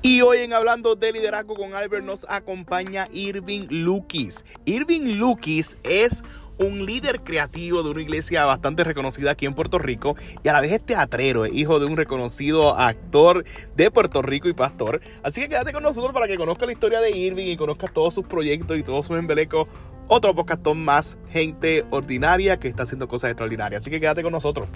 Y hoy en Hablando de Liderazgo con Albert nos acompaña Irving Lukis. Irving Lukis es un líder creativo de una iglesia bastante reconocida aquí en Puerto Rico y a la vez es teatrero, es hijo de un reconocido actor de Puerto Rico y pastor. Así que quédate con nosotros para que conozcas la historia de Irving y conozcas todos sus proyectos y todos sus embelecos. Otro podcastón más, gente ordinaria que está haciendo cosas extraordinarias. Así que quédate con nosotros.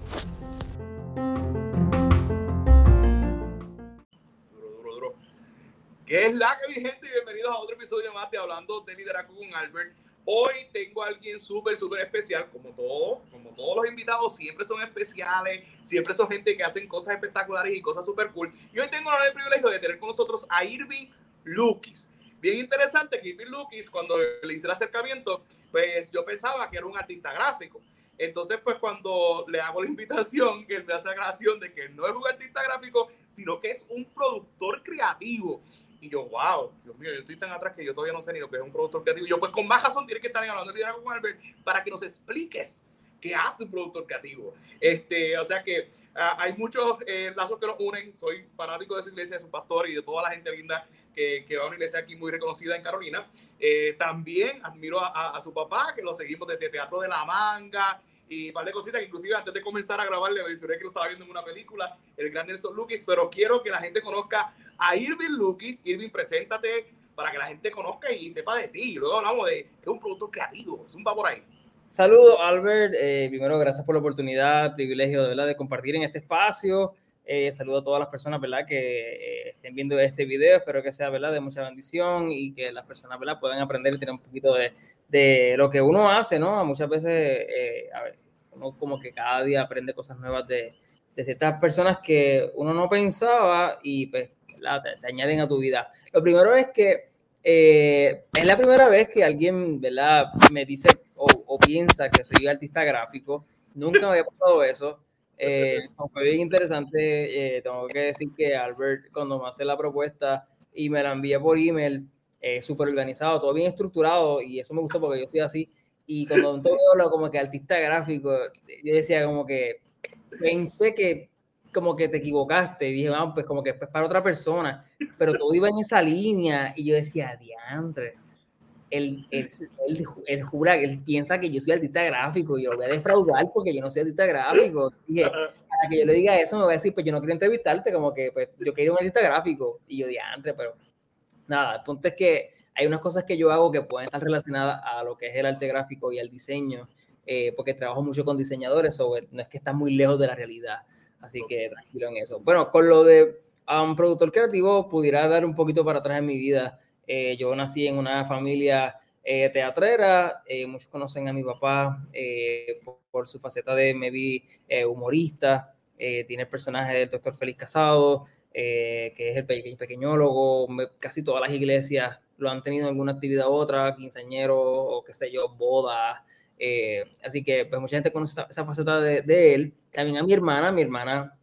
¿Qué es la que mi gente? Bienvenidos a otro episodio más de Hablando de Liderazgo con Albert. Hoy tengo a alguien súper, súper especial, como todos, como todos los invitados, siempre son especiales, siempre son gente que hacen cosas espectaculares y cosas súper cool. Y hoy tengo el privilegio de tener con nosotros a Irving Lukis. Bien interesante que Irving Lukis, cuando le hice el acercamiento, pues yo pensaba que era un artista gráfico. Entonces, pues cuando le hago la invitación, que él me hace la de que no es un artista gráfico, sino que es un productor creativo. Y yo, wow, Dios mío, yo estoy tan atrás que yo todavía no sé ni lo que es un productor creativo. Y yo, pues con más razón, tienes que estar hablando de liderazgo con Albert para que nos expliques qué hace un productor creativo. Este, o sea que uh, hay muchos eh, lazos que nos unen. Soy fanático de su iglesia, de su pastor y de toda la gente linda que, que va a una iglesia aquí muy reconocida en Carolina. Eh, también admiro a, a, a, su papá, que lo seguimos desde Teatro de la Manga y un par de cositas que inclusive antes de comenzar a grabar le mencioné que lo estaba viendo en una película, el gran Nelson Lukis, pero quiero que la gente conozca a Irving Lukis. Irving, preséntate para que la gente conozca y sepa de ti. Luego hablamos de que es un producto creativo, es un va por ahí. Saludos, Albert. Eh, primero, gracias por la oportunidad, privilegio de, ¿verdad? de compartir en este espacio. Eh, saludo a todas las personas ¿verdad? que eh, estén viendo este video. Espero que sea ¿verdad? de mucha bendición y que las personas ¿verdad? puedan aprender y tener un poquito de, de lo que uno hace. ¿no? Muchas veces, eh, a ver, uno como que cada día aprende cosas nuevas de, de ciertas personas que uno no pensaba y pues te, te, añaden a tu vida. Lo primero es que eh, es la primera vez que alguien ¿verdad? me dice o, o, piensa que soy artista gráfico. Nunca me había pasado eso. Eh, fue bien interesante. Eh, tengo que decir que Albert, cuando me hace la propuesta y me la envía por email, eh, súper organizado, todo bien estructurado, y eso me gustó porque yo soy así. Y cuando todo hablo como que artista gráfico, yo decía como que pensé que como que te equivocaste, y dije, vamos, pues como que es para otra persona, pero todo iba en esa línea, y yo decía, diantre, él, él, él, él, jura, él piensa que yo soy artista gráfico y yo lo voy a defraudar porque yo no soy artista gráfico. Dije, para que yo le diga eso, me va a decir, pues yo no quiero entrevistarte, como que pues, yo quiero un artista gráfico. Y yo, diantre, pero nada, el punto es que hay unas cosas que yo hago que pueden estar relacionadas a lo que es el arte gráfico y al diseño, eh, porque trabajo mucho con diseñadores, so, no es que está muy lejos de la realidad. Así que tranquilo en eso. Bueno, con lo de un um, productor creativo, pudiera dar un poquito para atrás en mi vida. Eh, yo nací en una familia eh, teatrera, eh, muchos conocen a mi papá eh, por, por, su faceta de maybe humorista, tiene el personaje del doctor Félix Casado, que es el pe pequeñólogo, casi todas las iglesias lo han tenido en alguna actividad u otra, quinceañero o qué sé yo, boda. así que pues mucha gente conoce esa, esa faceta de, de él. También a mi hermana, mi hermana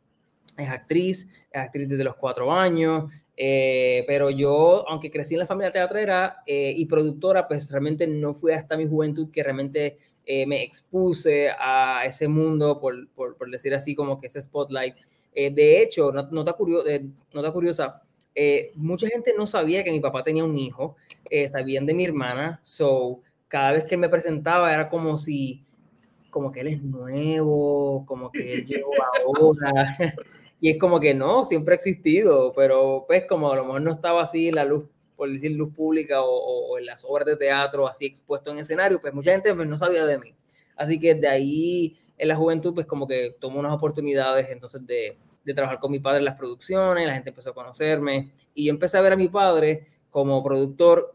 es actriz, es actriz desde los cuatro años, eh, pero yo, aunque crecí en la familia teatrera eh, y productora, pues realmente no fue hasta mi juventud que realmente eh, me expuse a ese mundo, por, por, por, decir así, como que ese spotlight. de hecho, nota, curio nota curiosa, mucha gente no sabía que mi papá tenía un hijo, sabían de mi hermana, so cada vez que me presentaba era como si, como que él es nuevo, como que él llegó ahora. Y es como que no, siempre ha existido, pero pues como a lo mejor no estaba así la luz, por decir luz pública o, o en las obras de teatro así expuesto en escenario, pues mucha gente pues, no sabía de mí. Así que de ahí en la juventud pues como que tomó unas oportunidades entonces de, de trabajar con mi padre en las producciones, la gente empezó a conocerme y yo empecé a ver a mi padre como productor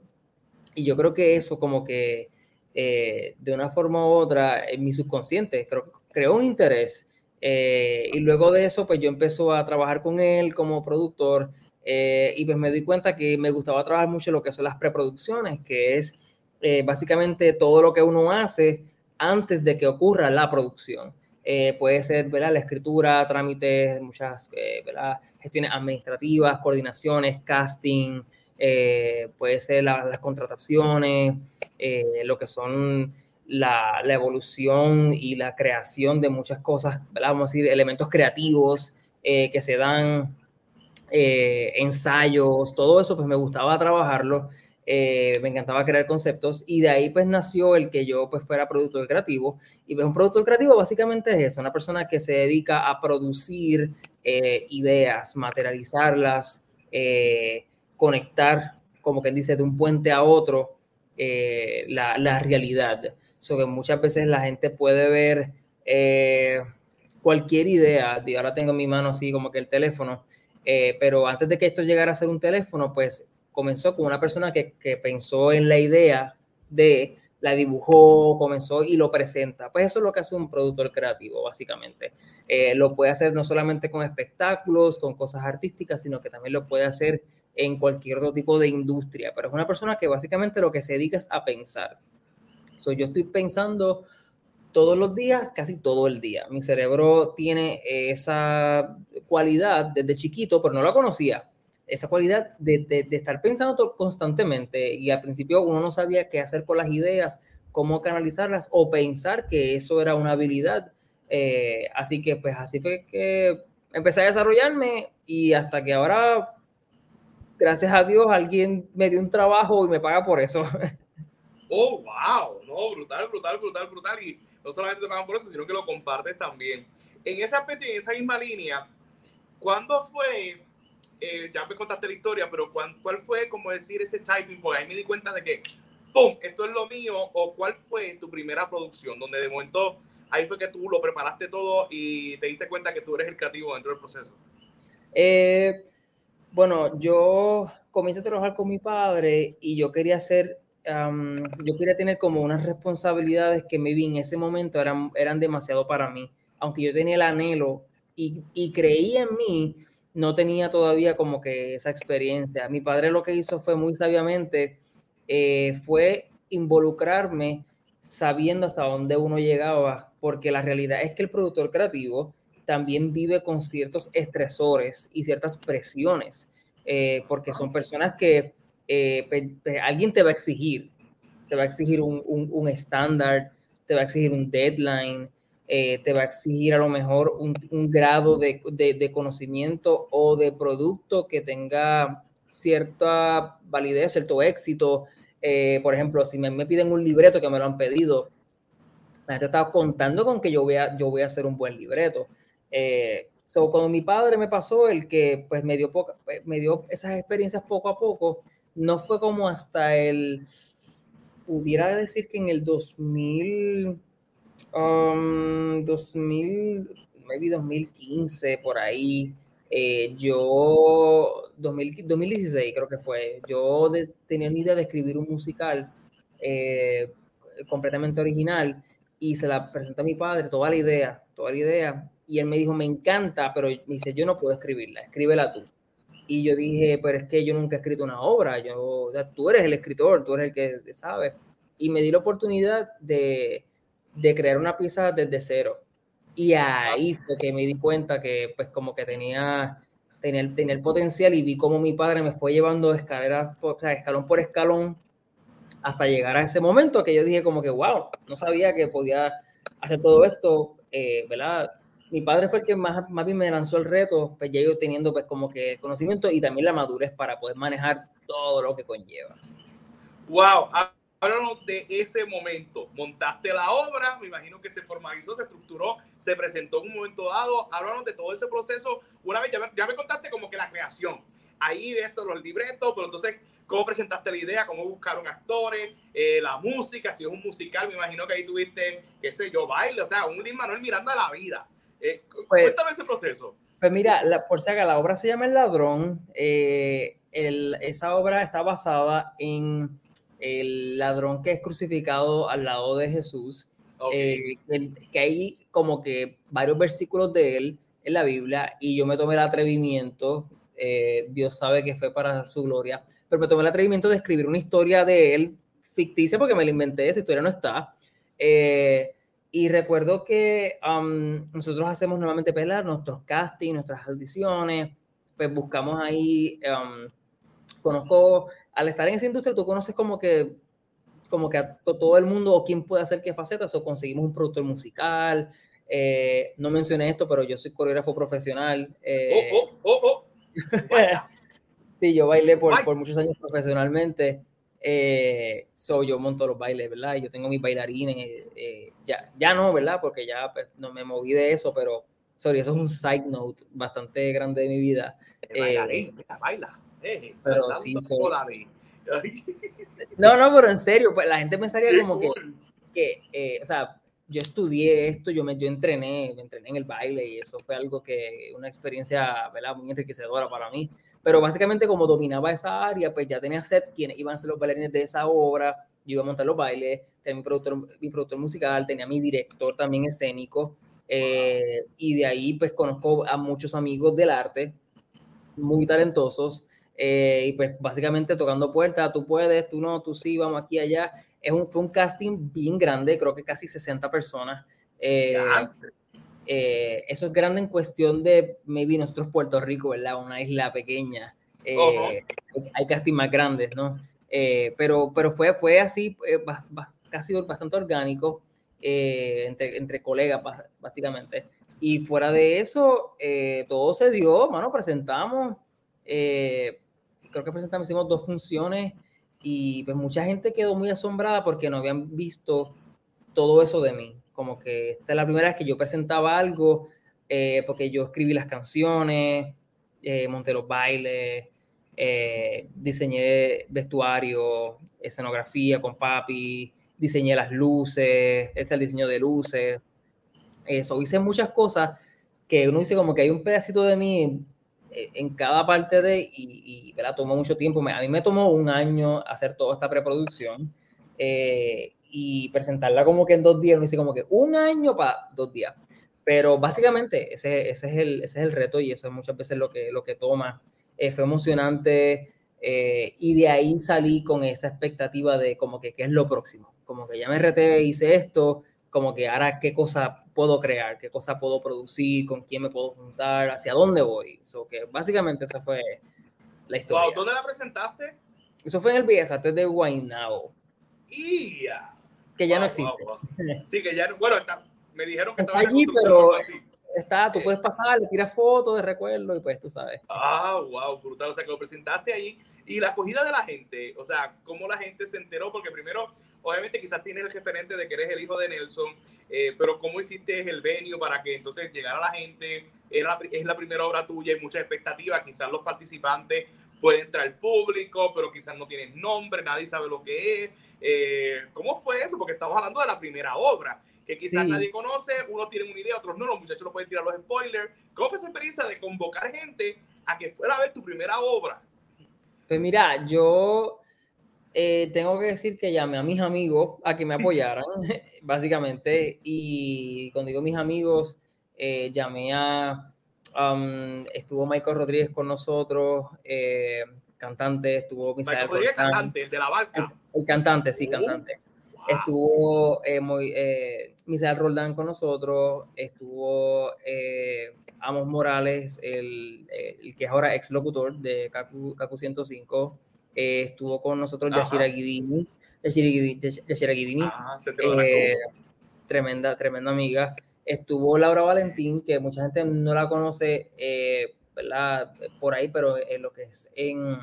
y yo creo que eso como que eh, de una forma u otra en mi subconsciente creo, creó un interés eh, y luego de eso, pues yo empecé a trabajar con él como productor eh, y pues me di cuenta que me gustaba trabajar mucho lo que son las preproducciones, que es eh, básicamente todo lo que uno hace antes de que ocurra la producción. Eh, puede ser ¿verdad? la escritura, trámites, muchas ¿verdad? gestiones administrativas, coordinaciones, casting, puede ser la, las contrataciones, lo que son la, evolución y la creación de muchas cosas, vamos a decir, elementos creativos eh, que se dan, eh, ensayos, todo eso, pues me gustaba trabajarlo, eh, me encantaba crear conceptos y de ahí pues nació el que yo pues fuera productor creativo y pues un productor creativo básicamente es eso, una persona que se dedica a producir ideas, materializarlas, conectar, como quien dice, de un puente a otro, la realidad que muchas veces la gente puede ver eh, cualquier idea. ahora tengo en mi mano así como que el teléfono, eh, pero antes de que esto llegara a ser un teléfono, pues comenzó con una persona que, que pensó en la idea de la dibujó, comenzó y lo presenta. Pues eso es lo que hace un productor creativo, básicamente. Eh, lo puede hacer no solamente con espectáculos, con cosas artísticas, sino que también lo puede hacer en cualquier otro tipo de industria. Pero es una persona que básicamente lo que se dedica es a pensar yo estoy pensando todos los días, casi todo el día. Mi cerebro tiene esa cualidad desde chiquito, pero no la conocía. Esa cualidad de, estar pensando constantemente y al principio uno no sabía qué hacer con las ideas, cómo canalizarlas o pensar que eso era una habilidad. Eh, así que pues así fue que empecé a desarrollarme y hasta que ahora, gracias a Dios, alguien me dio un trabajo y me paga por eso. oh, wow, no, brutal, brutal, brutal, brutal. Y no solamente te pagan por eso, sino que lo compartes también. En ese aspecto, en esa misma línea, ¿cuándo fue, eh, ya me contaste la historia, pero ¿cuál, cuál fue, como decir, ese typing? Porque ahí me di cuenta de que, ¡pum!, esto es lo mío, o cuál fue tu primera producción, donde de momento ahí fue que tú lo preparaste todo y te diste cuenta que tú eres el creativo dentro del proceso. Eh, bueno, yo comencé a trabajar con mi padre y yo quería hacer yo quería tener como unas responsabilidades que me vi en ese momento eran, eran demasiado para mí. Aunque yo tenía el anhelo y, y creía en mí, no tenía todavía como que esa experiencia. Mi padre lo que hizo fue muy sabiamente, eh, fue involucrarme sabiendo hasta dónde uno llegaba, porque la realidad es que el productor creativo también vive con ciertos estresores y ciertas presiones, eh, porque son personas que eh, alguien te va a exigir, te va a exigir un estándar, te va a exigir un deadline, eh, te va a exigir a lo mejor un, grado de, de, conocimiento o de producto que tenga cierta validez, cierto éxito. Eh, por ejemplo, si me, me, piden un libreto que me lo han pedido, la gente está contando con que yo voy a, yo voy a hacer un buen libreto. so, cuando mi padre me pasó el que pues me dio, poca, me dio esas experiencias poco a poco, no fue como hasta el, pudiera decir que en el 2000, 2000 um, maybe 2015, por ahí, eh, yo, 2016 creo que fue, yo tenía una idea de escribir un musical eh, completamente original y se la presenté a mi padre, toda la idea, toda la idea, y él me dijo, me encanta, pero me dice, yo no puedo escribirla, escríbela tú. Y yo dije, pero es que yo nunca he escrito una obra, yo, tú eres el escritor, tú eres el que sabe. Y me di la oportunidad de, de crear una pieza desde cero. Y ahí fue que me di cuenta que pues como que tenía, tenía, el potencial y vi cómo mi padre me fue llevando escalera, o sea, escalón por escalón hasta llegar a ese momento que yo dije como que, wow, no sabía que podía hacer todo esto, eh, ¿verdad? Mi padre fue el que más, más bien me lanzó el reto, pues ya yo teniendo pues como que conocimiento y también la madurez para poder manejar todo lo que conlleva. Wow, háblanos de ese momento. Montaste la obra, me imagino que se formalizó, se estructuró, se presentó en un momento dado. Háblanos de todo ese proceso. Una vez ya me, contaste como que la creación. Ahí ves todos los libretos, pero entonces, ¿cómo presentaste la idea? ¿Cómo buscaron actores? Eh, la música, si es un musical, me imagino que ahí tuviste, qué sé yo, baile, o sea, un Lin Manuel mirando a la vida. Eh, pues, cuéntame ese proceso. Pues mira, la, por si acaso, la obra se llama El Ladrón. Eh, esa obra está basada en el ladrón que es crucificado al lado de Jesús. Eh, que, hay como que varios versículos de él en la Biblia y yo me tomé el atrevimiento, Dios sabe que fue para su gloria, pero me tomé el atrevimiento de escribir una historia de él ficticia porque me la inventé, esa historia no está. Eh, y recuerdo que nosotros hacemos normalmente pelar nuestros castings, nuestras audiciones, pues buscamos ahí, conozco, al estar en esa industria, tú conoces como que como que a todo el mundo o quién puede hacer qué facetas, o conseguimos un productor musical. Eh, no mencioné esto, pero yo soy coreógrafo profesional. Eh, oh, oh, oh, oh. sí, yo bailé por, por, muchos años profesionalmente. Eh, soy yo monto los bailes, ¿verdad? Yo tengo mis bailarines, eh, ya, ya no, ¿verdad? Porque ya pues, no me moví de eso, pero sorry, eso es un side note bastante grande de mi vida. Bailarín, baila. pero sí, soy, no, no, pero en serio, pues la gente pensaría como que, que eh, o sea, yo estudié esto, yo me yo entrené, me entrené en el baile y eso fue algo que, una experiencia, ¿verdad? Muy enriquecedora para mí. Pero básicamente como dominaba esa área, pues ya tenía set quienes iban a ser los bailarines de esa obra, yo iba a montar los bailes, tenía mi productor, mi productor musical, tenía mi director también escénico, eh, y de ahí pues conozco a muchos amigos del arte, muy talentosos, eh, y pues básicamente tocando puertas, tú puedes, tú no, tú sí, vamos aquí, allá. Es un, fue un casting bien grande, creo que casi 60 personas. Eh, eh, eso es grande en cuestión de, maybe nosotros Puerto Rico, ¿verdad? Una isla pequeña. Hay casting más grandes, ¿no? pero, pero fue, fue así, casi bastante orgánico entre, entre colegas, básicamente. Y fuera de eso, todo se dio, mano, presentamos. Eh, creo que presentamos, hicimos dos funciones y pues mucha gente quedó muy asombrada porque no habían visto todo eso de mí. Como que esta es la primera vez que yo presentaba algo, eh, porque yo escribí las canciones, eh, monté los bailes, eh, diseñé vestuario, escenografía con papi, diseñé las luces, es el diseño de luces. Eso, hice muchas cosas que uno dice como que hay un pedacito de mí en cada parte de, y, y ¿verdad? tomó mucho tiempo. A mí me tomó un año hacer toda esta preproducción eh, y presentarla como que en dos días, me dice como que un año para dos días. Pero básicamente ese, ese, es el, ese es el reto y eso es muchas veces lo que, lo que toma. Eh, fue emocionante y de ahí salí con esa expectativa de como que qué es lo próximo. Como que ya me reté, hice esto, como que ahora qué cosa puedo crear, qué cosa puedo producir, con quién me puedo juntar, hacia dónde voy. So que básicamente esa fue la historia. ¿Dónde la presentaste? Eso fue en el Bellas Artes de Guaynabo. ¡Ya! Que ya no existe. Sí, que ya, bueno, está, me dijeron que estaba allí, pero está, tú puedes pasar, le tiras fotos de recuerdo y pues tú sabes. Ah, wow, brutal. O sea, que lo presentaste ahí y la acogida de la gente, o sea, cómo la gente se enteró, porque primero, obviamente quizás tienes el referente de que eres el hijo de Nelson, eh, pero cómo hiciste el venio para que entonces llegara la gente, es la, es la primera obra tuya, hay muchas expectativas, quizás los participantes pueden entrar público, pero quizás no tienen nombre, nadie sabe lo que es. Eh, ¿Cómo fue eso? Porque estamos hablando de la primera obra que quizás nadie conoce, unos tienen una idea, otros no, los muchachos lo pueden tirar los spoilers. ¿Cómo fue esa experiencia de convocar gente a que fuera a ver tu primera obra? Pues mira, yo eh, tengo que decir que llamé a mis amigos a que me apoyaran, básicamente, y cuando digo mis amigos, eh, llamé a, um, estuvo Michael Rodríguez con nosotros, eh, cantante, estuvo Michael Rodríguez, cantante, el de la barca. El, cantante, sí, uh. cantante. Estuvo muy, Misael Roldán con nosotros, estuvo eh, Amos Morales, el, el, que es ahora ex locutor de Kaku, 105, eh, estuvo con nosotros Yashira Guidini, Yashira Guidini, ah, tremenda, tremenda amiga. Estuvo Laura Valentín, que mucha gente no la conoce ¿verdad? por ahí, pero en lo que es en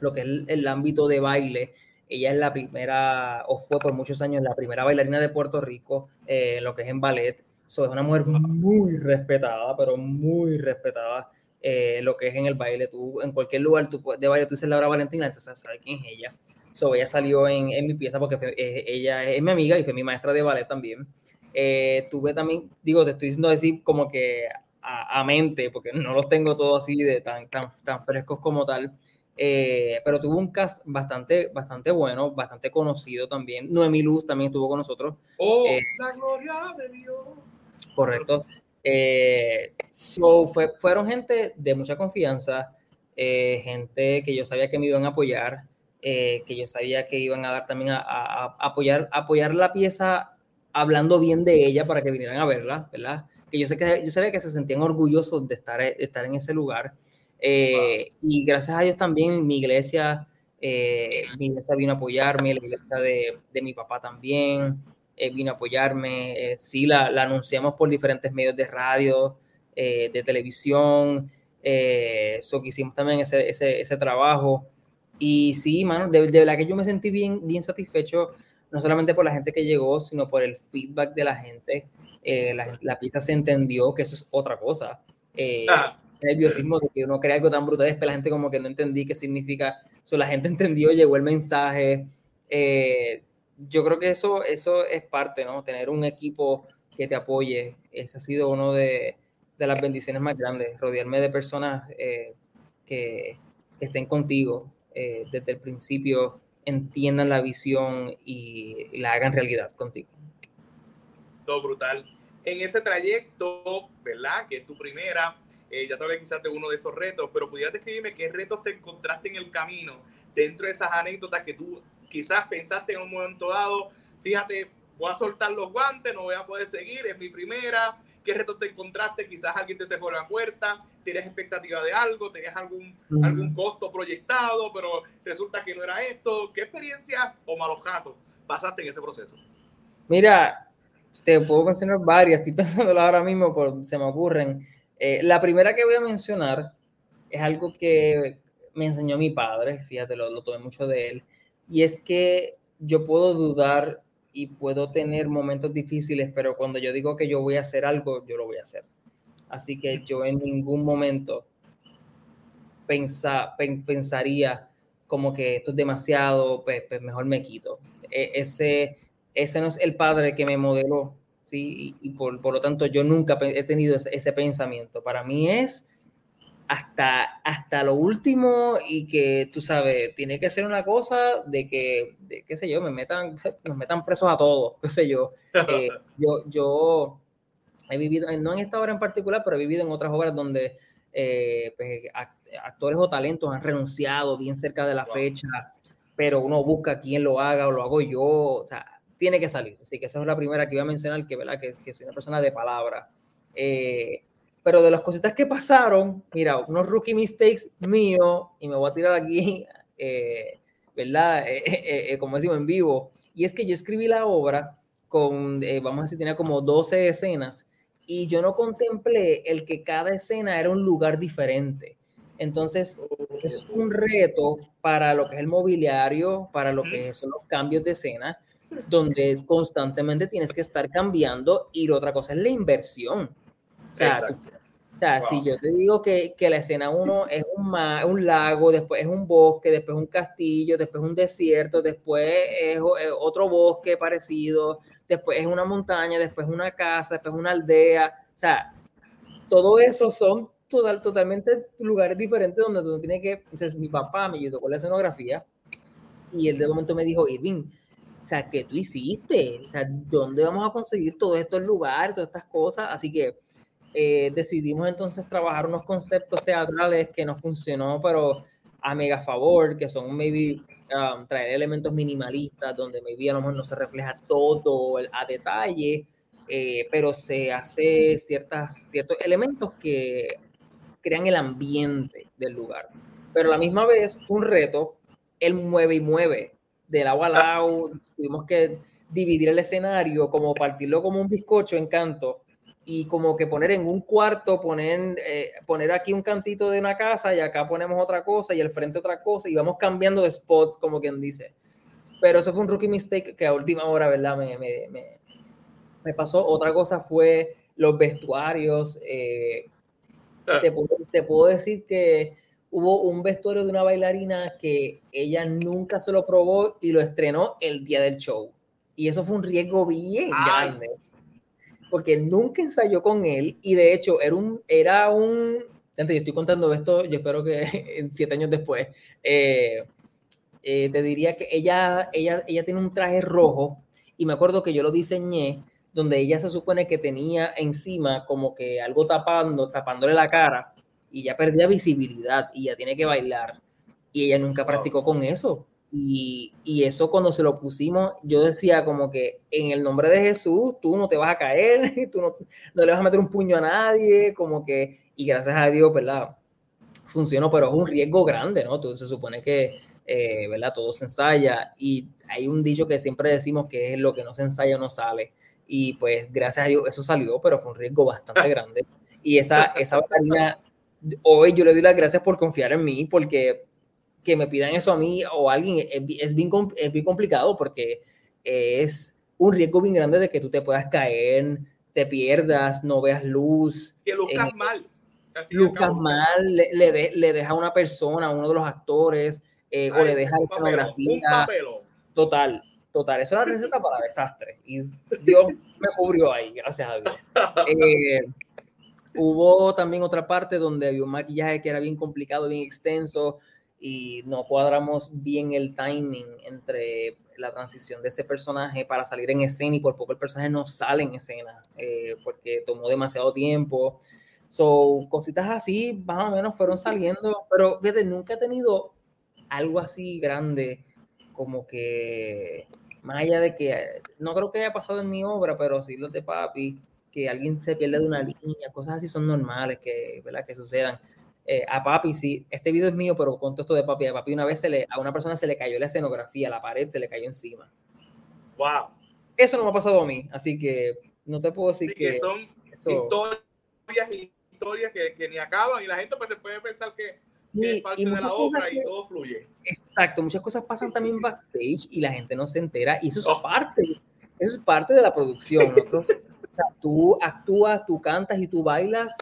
lo que es el ámbito de baile, ella es la primera, o fue por muchos años la primera bailarina de Puerto Rico, eh, lo que es en ballet. es una mujer muy respetada, pero muy respetada. Eh, lo que es en el baile, tú en cualquier lugar tú, de baile tú dices Laura Valentina, entonces sabes quién es ella. So, ella salió en, en mi pieza porque eh, ella es mi amiga y fue mi maestra de ballet también. tuve también, digo, te estoy diciendo decir como que a, a, mente, porque no los tengo todos así de tan, tan, tan frescos como tal. Eh, pero tuvo un cast bastante, bastante bueno, bastante conocido también. Noemi Luz también estuvo con nosotros. Oh, eh, la gloria de Dios. Correcto. Eh, so fue, fueron gente de mucha confianza, gente que yo sabía que me iban a apoyar, que yo sabía que iban a dar también a, a, apoyar, apoyar la pieza hablando bien de ella para que vinieran a verla, ¿verdad? Que yo sé que yo sabía que se sentían orgullosos de estar, de estar en ese lugar. Eh, y gracias a Dios también mi iglesia Eh, mi iglesia vino a apoyarme, la iglesia de, de mi papá también eh, vino a apoyarme. Eh, sí, la, la, anunciamos por diferentes medios de radio, eh, de televisión. eso que hicimos también ese, ese, ese, trabajo. Y sí, mano, de, de verdad que yo me sentí bien, bien satisfecho, no solamente por la gente que llegó, sino por el feedback de la gente. La, la, pieza se entendió, que eso es otra cosa. Ah nerviosismo de que uno crea algo tan brutal, pero la gente como que no entendí qué significa. So, la gente entendió, llegó el mensaje. Eh, yo creo que eso, eso es parte, ¿no? Tener un equipo que te apoye. Ese ha sido uno de, de las bendiciones más grandes, rodearme de personas eh, que, que, estén contigo eh, desde el principio, entiendan la visión y, y la hagan realidad contigo. Todo brutal. En ese trayecto, ¿verdad? Que es tu primera, eh, ya te hablé quizás de uno de esos retos, pero pudieras describirme qué retos te encontraste en el camino dentro de esas anécdotas que tú quizás pensaste en un momento dado, fíjate, voy a soltar los guantes, no voy a poder seguir, es mi primera, qué retos te encontraste, quizás alguien te cerró la puerta, tienes expectativa de algo, tenías algún, algún costo proyectado, pero resulta que no era esto, ¿qué experiencia o malos gatos pasaste en ese proceso? Mira, te puedo mencionar varias, estoy pensando ahora mismo, por, se me ocurren. Eh, la primera que voy a mencionar es algo que me enseñó mi padre, fíjate, lo, tomé mucho de él, y es que yo puedo dudar y puedo tener momentos difíciles, pero cuando yo digo que yo voy a hacer algo, yo lo voy a hacer. Así que yo en ningún momento pensa, pensaría como que esto es demasiado, pues, pues mejor me quito. E, ese, ese no es el padre que me modeló ¿sí? Y, por, por, lo tanto yo nunca he tenido ese, ese, pensamiento. Para mí es hasta, hasta lo último y que, tú sabes, tiene que ser una cosa de que, de, qué sé yo, me metan, nos metan presos a todos, qué sé yo. Eh, yo, yo he vivido, no en esta obra en particular, pero he vivido en otras obras donde eh, pues, actores o talentos han renunciado bien cerca de la wow. fecha, pero uno busca quién lo haga o lo hago yo, o sea, tiene que salir. Así que esa es la primera que iba a mencionar, que, ¿verdad? que, que soy una persona de palabra. Eh, pero de las cositas que pasaron, mira, unos rookie mistakes míos, y me voy a tirar aquí, eh, ¿verdad? Eh, eh, como decimos en vivo, y es que yo escribí la obra con, vamos a decir, tenía como 12 escenas, y yo no contemplé el que cada escena era un lugar diferente. Entonces, es un reto para lo que es el mobiliario, para lo que son los cambios de escena, donde constantemente tienes que estar cambiando y la otra cosa es la inversión. O sea, o sea wow. si yo te digo que, que la escena uno es un, mar, un lago, después es un bosque, después un castillo, después un desierto, después es, es otro bosque parecido, después es una montaña, después una casa, después una aldea, o sea, todo eso son total, totalmente lugares diferentes donde tú tienes que, entonces mi papá me ayudó con la escenografía y él de momento me dijo, Irving, o sea, ¿qué tú hiciste? O sea, ¿dónde vamos a conseguir todos estos lugares, todas estas cosas? Así que eh, decidimos entonces trabajar unos conceptos teatrales que no funcionó, pero a mega favor, que son maybe um, traer elementos minimalistas, donde maybe a lo mejor no se refleja todo a detalle, eh, pero se hace ciertas, ciertos elementos que crean el ambiente del lugar. Pero a la misma vez fue un reto el mueve y mueve del agua al agua, tuvimos que dividir el escenario, como partirlo como un bizcocho en canto y como que poner en un cuarto, poner, eh, poner aquí un cantito de una casa y acá ponemos otra cosa y al frente otra cosa y vamos cambiando de spots, como quien dice. Pero eso fue un rookie mistake que a última hora, ¿verdad? Me, me, me, me pasó. Otra cosa fue los vestuarios. Eh, ah. te, puedo, te puedo decir que hubo un vestuario de una bailarina que ella nunca se lo probó y lo estrenó el día del show. Y eso fue un riesgo bien Ay. grande. Porque nunca ensayó con él y de hecho era un, era un, gente, yo estoy contando esto, yo espero que siete años después, eh, eh, te diría que ella, ella, ella tiene un traje rojo y me acuerdo que yo lo diseñé donde ella se supone que tenía encima como que algo tapando, tapándole la cara y ya perdía visibilidad y ya tiene que bailar. Y ella nunca practicó con eso. Y, y, eso cuando se lo pusimos, yo decía como que en el nombre de Jesús, tú no te vas a caer, tú no, no le vas a meter un puño a nadie, como que, y gracias a Dios, ¿verdad? Funcionó, pero es un riesgo grande, ¿no? Tú se supone que, eh, ¿verdad? Todo se ensaya y hay un dicho que siempre decimos que es lo que no se ensaya no sale. Y pues gracias a Dios eso salió, pero fue un riesgo bastante grande. Y esa, esa batería, hoy yo le doy las gracias por confiar en mí, porque que me pidan eso a mí o a alguien es, es, bien, es bien complicado porque es un riesgo bien grande de que tú te puedas caer, te pierdas, no veas luz. Que lucas eh, mal. Lucas mal, le, le, le, deja a una persona, a uno de los actores, eh, o le deja escenografía. Total, total. Eso era receta para desastre. Y Dios me cubrió ahí, gracias a Dios. Eh, hubo también otra parte donde había un maquillaje que era bien complicado, bien extenso y no cuadramos bien el timing entre la transición de ese personaje para salir en escena y por poco el personaje no sale en escena eh, porque tomó demasiado tiempo. So, cositas así más o menos fueron saliendo, pero desde nunca he tenido algo así grande como que, más allá de que, no creo que haya pasado en mi obra, pero sí los de papi, que alguien se pierde de una línea, cosas así son normales que, ¿verdad? que sucedan. Eh, a papi, sí, este video es mío, pero con todo esto de papi, a papi una vez se le, a una persona se le cayó la escenografía, la pared se le cayó encima. Wow. Eso no me ha pasado a mí, así que no te puedo decir que, son historias y historias que, que, ni acaban y la gente pues se puede pensar que, es parte de la obra y todo fluye. Exacto, muchas cosas pasan también backstage y la gente no se entera y eso es oh. parte, eso es parte de la producción. tú actúas, tú cantas y tú bailas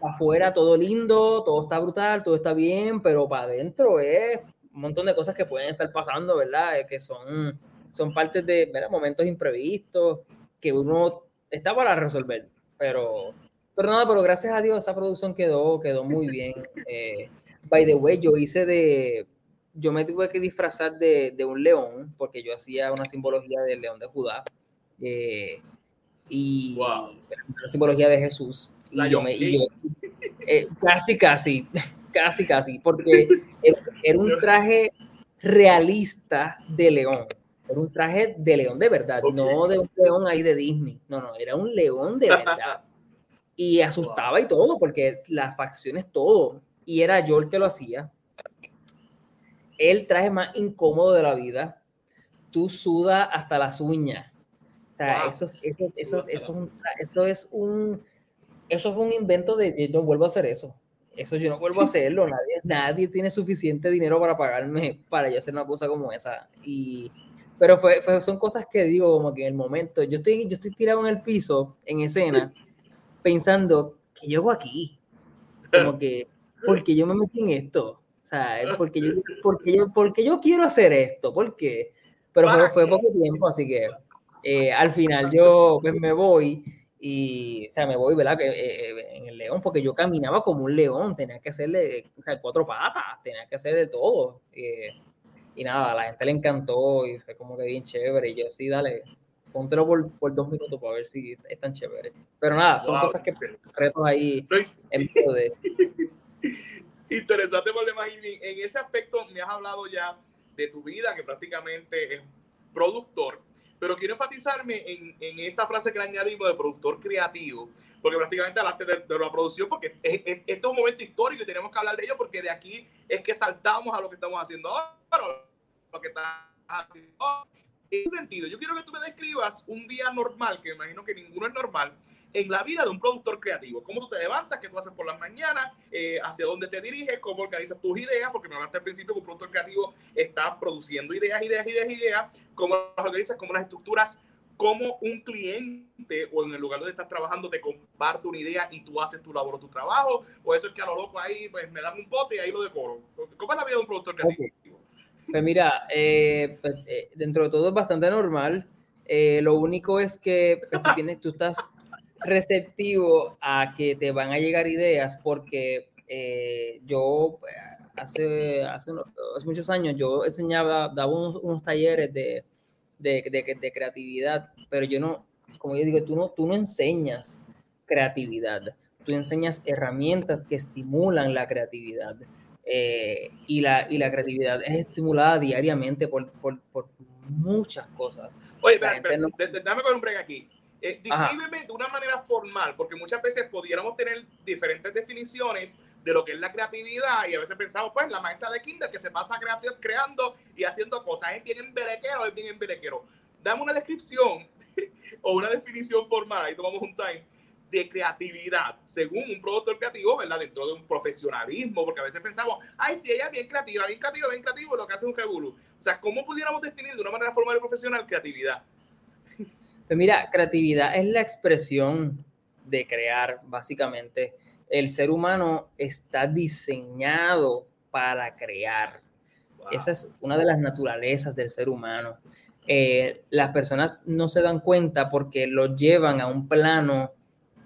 afuera todo lindo, todo está brutal, todo está bien, pero para adentro es un montón de cosas que pueden estar pasando, ¿verdad? Eh, que son, son partes de momentos imprevistos que uno está para resolver. Pero, pero nada, pero gracias a Dios esa producción quedó, quedó muy bien. Eh, by the way, yo hice de, yo me tuve que disfrazar de, de, un león, porque yo hacía una simbología del león de Judá. Eh, y wow. la simbología de Jesús. Y yo me, y yo, eh, casi, casi, casi, casi, porque era un traje realista de león. Era un traje de león de verdad, no de un león ahí de Disney. No, no, era un león de verdad. Y asustaba y todo, porque las facciones, todo. Y era yo el que lo hacía. El traje más incómodo de la vida. Tú sudas hasta las uñas. O sea, eso, eso, eso, eso, eso es un eso es un invento de yo no vuelvo a hacer eso. Eso yo no vuelvo a hacerlo. Nadie, nadie tiene suficiente dinero para pagarme para yo hacer una cosa como esa. Y, pero fue, son cosas que digo como que en el momento, yo estoy, yo estoy tirado en el piso, en escena, pensando, que yo hago aquí? Como que, porque yo me metí en esto? O sea, porque yo, porque yo, porque yo quiero hacer esto, ¿por qué? Pero fue, fue poco tiempo, así que eh, al final yo pues, me voy y, o sea, me voy, ¿verdad? Que, eh, eh, en el león, porque yo caminaba como un león, tenía que hacerle, o sea, cuatro patas, tenía que hacer de todo. y nada, a la gente le encantó y fue como que bien chévere. Y yo, sí, dale, póntelo por, por dos minutos para ver si es tan chévere. Pero nada, son cosas que retos ahí en de... Interesante por demás. En ese aspecto me has hablado ya de tu vida, que prácticamente es productor pero quiero enfatizarme en, en, esta frase que le añadimos de productor creativo, porque prácticamente hablaste de, de la producción, porque es, es, esto es un momento histórico y tenemos que hablar de ello, porque de aquí es que saltamos a lo que estamos haciendo ahora, lo que está haciendo. En ese sentido, yo quiero que tú me describas un día normal, que me imagino que ninguno es normal, en la vida de un productor creativo. ¿Cómo tú te levantas? ¿Qué tú haces por las mañanas? Eh, ¿Hacia dónde te diriges? ¿Cómo organizas tus ideas? Porque me hablaste al principio que un productor creativo está produciendo ideas, ideas, ideas, ideas. ¿Cómo las organizas? ¿Cómo las estructuras? ¿Cómo un cliente o en el lugar donde estás trabajando te comparte una idea y tú haces tu labor o tu trabajo? ¿O eso es que a lo loco ahí pues me dan un pote y ahí lo decoro? ¿Cómo es la vida de un productor creativo? Pues mira, eh, pues, eh, dentro de todo es bastante normal. lo único es que pues, tú, tienes, tú estás receptivo a que te van a llegar ideas porque eh, yo eh, hace, hace, muchos años yo enseñaba, daba unos, talleres de, de, de, creatividad, pero yo no, como yo digo, tú no, tú no enseñas creatividad, tú enseñas herramientas que estimulan la creatividad. Eh, y, la, y la creatividad es estimulada diariamente por, por, por muchas cosas. Oye, espera, espera, dame con un break aquí. Eh, descríbeme de una manera formal, porque muchas veces pudiéramos tener diferentes definiciones, de lo que es la creatividad y a veces pensamos, pues, la maestra de kinder que se pasa creando y haciendo cosas, es bien embelequero, es bien embelequero. Dame una descripción o una definición formal, ahí tomamos un time, de creatividad, según un productor creativo, ¿verdad? Dentro de un profesionalismo, porque a veces pensamos, ay, si ella es bien creativa, bien creativa, bien creativo, lo que hace un revolú. O sea, ¿cómo pudiéramos definir de una manera formal y profesional creatividad? Pues mira, creatividad es la expresión de crear, básicamente. El ser humano está diseñado para crear. Esa es una de las naturalezas del ser humano. Eh, las personas no se dan cuenta porque lo llevan a un plano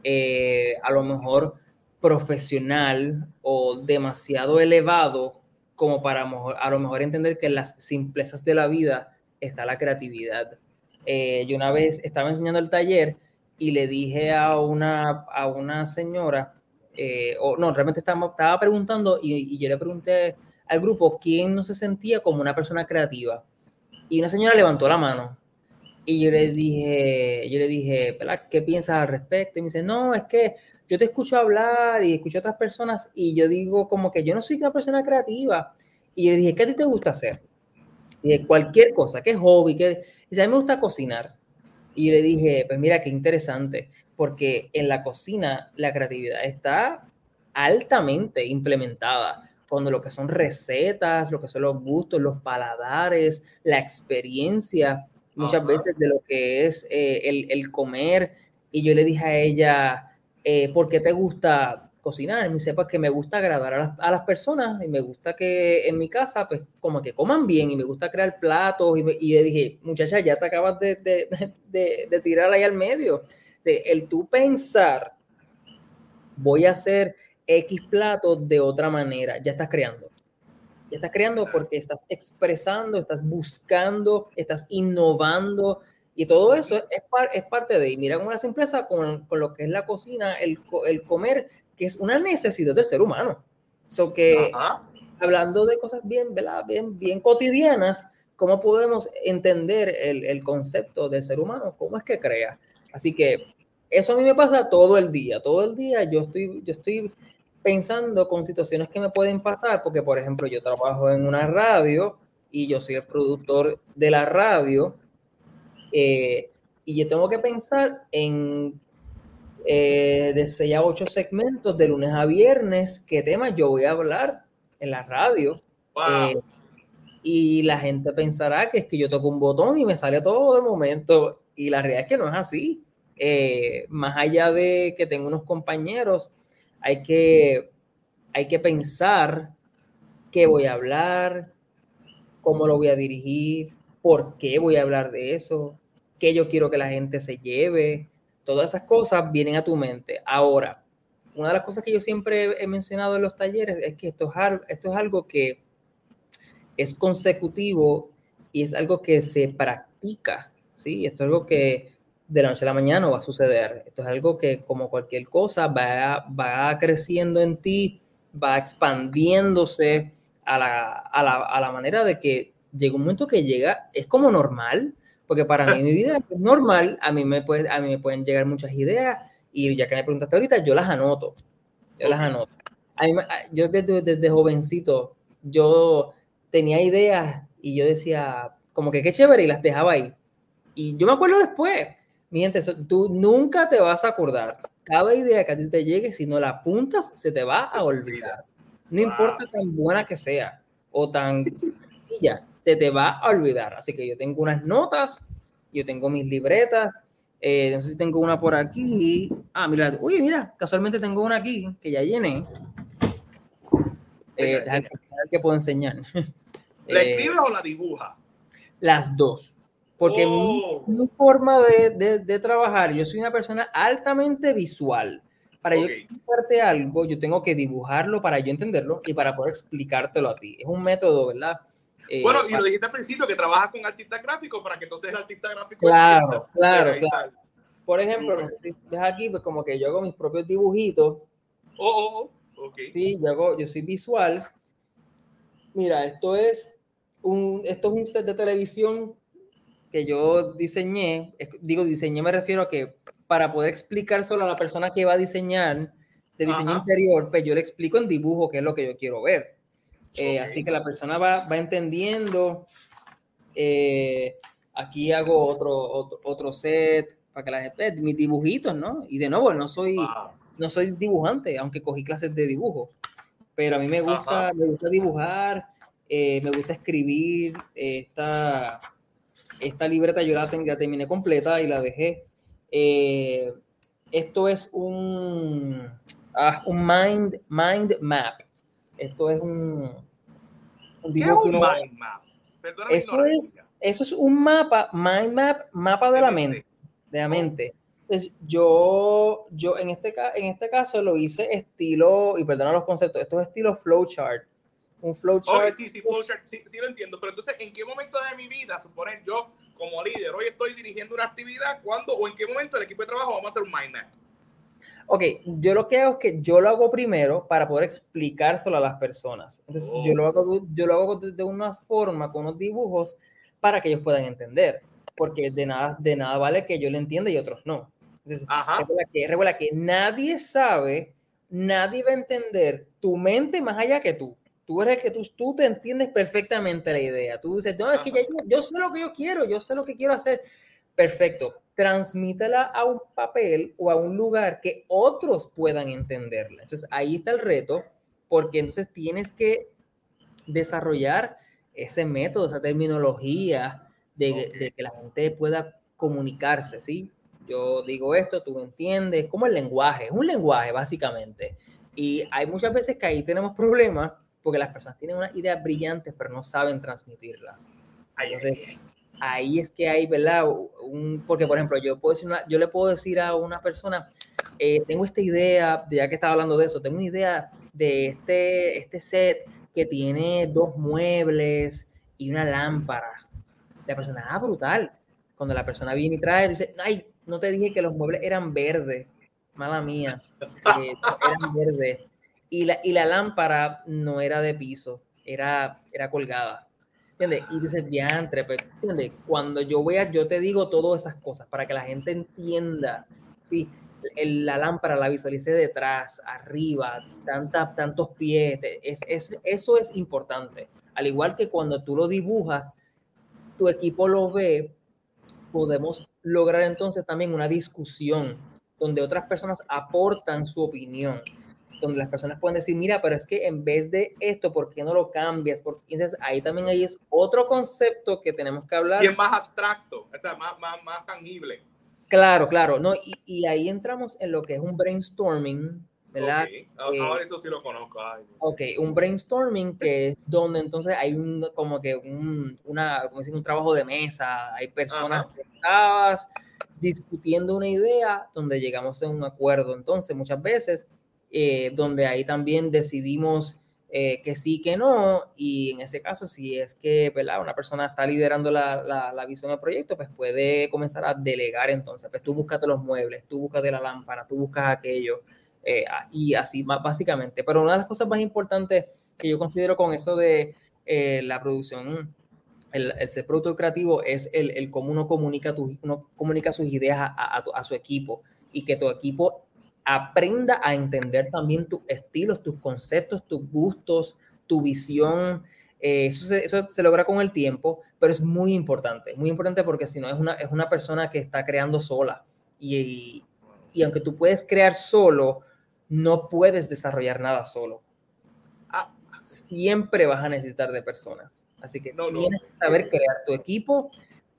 eh, a lo mejor profesional o demasiado elevado como para a lo mejor entender que en las simplezas de la vida está la creatividad. Eh, yo una vez estaba enseñando el taller y le dije a una, a una señora, eh, o no, realmente estaba, estaba preguntando y, yo le pregunté al grupo quién no se sentía como una persona creativa. Y una señora levantó la mano. Y yo le dije, yo le dije, ¿qué piensas al respecto? Y me dice, no, es que yo te escucho hablar y escucho a otras personas y yo digo como que yo no soy una persona creativa. Y le dije, ¿qué a ti te gusta hacer? Y cualquier cosa, ¿qué hobby? ¿Qué? Dice, a mí me gusta cocinar. Y yo le dije, pues mira, qué interesante, porque en la cocina la creatividad está altamente implementada. Cuando lo que son recetas, lo que son los gustos, los paladares, la experiencia, muchas veces de lo que es eh, el, el, comer. Y yo le dije a ella, eh, ¿por qué te gusta cocinar. Me sepa que me gusta agradar a las, personas y me gusta que en mi casa, pues, como que coman bien y me gusta crear platos. Y, y le dije, muchacha, ya te acabas de, de, de, tirar ahí al medio. el tú pensar, voy a hacer X platos de otra manera, ya estás creando. Ya estás creando porque estás expresando, estás buscando, estás innovando. Y todo eso es, es parte de, y mira con la simpleza con, con, lo que es la cocina, el, el comer, que es una necesidad del ser humano. So que, hablando de cosas bien, bien, bien cotidianas, ¿cómo podemos entender el, el, concepto del ser humano? ¿Cómo es que crea? Así que eso a mí me pasa todo el día. Todo el día yo estoy, yo estoy pensando con situaciones que me pueden pasar, porque por ejemplo yo trabajo en una radio y yo soy el productor de la radio eh, y yo tengo que pensar en eh, de 6 a 8 segmentos de lunes a viernes, qué temas yo voy a hablar en la radio. Eh, y la gente pensará que es que yo toco un botón y me sale todo de momento. Y la realidad es que no es así. Eh, más allá de que tengo unos compañeros, hay que, hay que pensar qué voy a hablar, cómo lo voy a dirigir, por qué voy a hablar de eso, qué yo quiero que la gente se lleve, Todas esas cosas vienen a tu mente. Ahora, una de las cosas que yo siempre he mencionado en los talleres es que esto es, esto es algo que es consecutivo y es algo que se practica, ¿sí? Esto es algo que de la noche a la mañana no va a suceder. Esto es algo que, como cualquier cosa, va, va creciendo en ti, va expandiéndose a la, a, la, a la manera de que llega un momento que llega, es como normal, porque para mí mi vida es normal, a mí, me puede, a mí me pueden llegar muchas ideas y ya que me preguntaste ahorita, yo las anoto, yo las anoto. yo desde, desde jovencito, yo tenía ideas y yo decía, como que qué chévere, y las dejaba ahí. Y yo me acuerdo después, mi gente, tú nunca te vas a acordar. Cada idea que a ti te llegue, si no la apuntas, se te va a olvidar. No importa tan buena que sea o tan ya, se te va a olvidar. Así que yo tengo unas notas, yo tengo mis libretas, eh, no sé si tengo una por aquí. Ah, mira, uy, mira, casualmente tengo una aquí que ya llené. Eh, que puedo enseñar. ¿La eh, escribes o la dibuja? Las dos. Porque mi, oh. forma de, de, trabajar, yo soy una persona altamente visual. Para yo explicarte algo, yo tengo que dibujarlo para yo entenderlo y para poder explicártelo a ti. Es un método, ¿verdad? Eh, bueno, y lo dijiste al principio, que trabajas con artistas gráficos para que entonces el artista gráfico... Claro, claro, claro. Por ejemplo, si ves aquí, pues como que yo hago mis propios dibujitos. Oh, oh, oh. Sí, yo, hago, yo soy visual. Mira, esto es un, esto es un set de televisión que yo diseñé. Digo, diseñé me refiero a que para poder explicar solo a la persona que va a diseñar, de diseño interior, pues yo le explico en dibujo qué es lo que yo quiero ver. Eh, así que la persona va, va entendiendo. Eh, aquí hago otro, otro, set para que la gente, mis dibujitos, ¿no? Y de nuevo, no soy, no soy dibujante, aunque cogí clases de dibujo, pero a mí me gusta, me gusta dibujar, eh, me gusta escribir. esta, esta libreta yo la, la terminé completa y la dejé. esto es un, ah, un mind, mind map. Esto es un, un ¿Qué es un mind map? eso es, eso es un mapa, mind map, mapa de, la mente, de la mente. Entonces, yo, yo en, este, en este caso lo hice estilo, y perdona los conceptos, esto es estilo flowchart. Un flowchart. sí, sí, flowchart, sí, sí lo entiendo, pero entonces, ¿en qué momento de mi vida, suponer yo como líder, hoy estoy dirigiendo una actividad, ¿cuándo o en qué momento el equipo de trabajo vamos a hacer un mind map? Ok, yo lo que hago es que yo lo hago primero para poder explicárselo a las personas. Entonces, yo, lo hago, yo lo hago de una forma, con unos dibujos, para que ellos puedan entender. Porque de nada, de nada vale que yo le entienda y otros no. Entonces, recuerda que, que nadie sabe, nadie va a entender tu mente más allá que tú. Tú eres el que tú, tú te entiendes perfectamente la idea. Tú dices, no, es que yo, yo sé lo que yo quiero, yo sé lo que quiero hacer. Perfecto transmítela a un papel o a un lugar que otros puedan entenderla. Entonces ahí está el reto, porque entonces tienes que desarrollar ese método, esa terminología de, que la gente pueda comunicarse, ¿sí? Yo digo esto, tú me entiendes, como el lenguaje, es un lenguaje básicamente. Y hay muchas veces que ahí tenemos problemas porque las personas tienen unas ideas brillantes pero no saben transmitirlas. Entonces, ahí es que hay, ¿verdad? Un, porque, por ejemplo, yo, puedo decir yo le puedo decir a una persona, eh, tengo esta idea, ya que estaba hablando de eso, tengo una idea de este, este set que tiene dos muebles y una lámpara. La persona, ah, brutal. Cuando la persona viene y trae, dice, ay, no te dije que los muebles eran verdes. Mala mía. Eh, eran verdes. Y la, y la lámpara no era de piso, era, era colgada. ¿Entiendes? Y dices, diantre, pues, ¿entiendes? Cuando yo voy a, yo te digo todas esas cosas para que la gente entienda, ¿sí? la lámpara la visualice detrás, arriba, tanta, tantos pies, es, es, eso es importante. Al igual que cuando tú lo dibujas, tu equipo lo ve, podemos lograr entonces también una discusión donde otras personas aportan su opinión donde las personas pueden decir, mira, pero es que en vez de esto, ¿por qué no lo cambias? Porque entonces ahí también ahí es otro concepto que tenemos que hablar. Y es más abstracto, o sea, más, más, más tangible. Claro, claro, no, y, y, ahí entramos en lo que es un brainstorming, ¿verdad? Okay. Eh, ahora eso sí lo conozco. Ok, un brainstorming que es donde entonces hay un, como que un, una, como decir, un trabajo de mesa, hay personas sentadas discutiendo una idea donde llegamos a un acuerdo. Entonces, muchas veces eh, donde ahí también decidimos eh, que sí, que no, y en ese caso, si es que ¿verdad? una persona está liderando la, la, visión del proyecto, pues puede comenzar a delegar entonces, pues tú búscate los muebles, tú búscate la lámpara, tú buscas aquello, eh, y así más básicamente. Pero una de las cosas más importantes que yo considero con eso de la producción el, el, ser producto creativo es el, el cómo uno comunica, tu, uno comunica sus ideas a, a, a, su equipo y que tu equipo aprenda a entender también tus estilos, tus conceptos, tus gustos, tu visión. Eh, eso, se, eso, se, logra con el tiempo, pero es muy importante, muy importante porque si no es una, es una persona que está creando sola y, y, aunque tú puedes crear solo, no puedes desarrollar nada solo. Ah. Siempre vas a necesitar de personas. Así que no, tienes que saber crear tu equipo,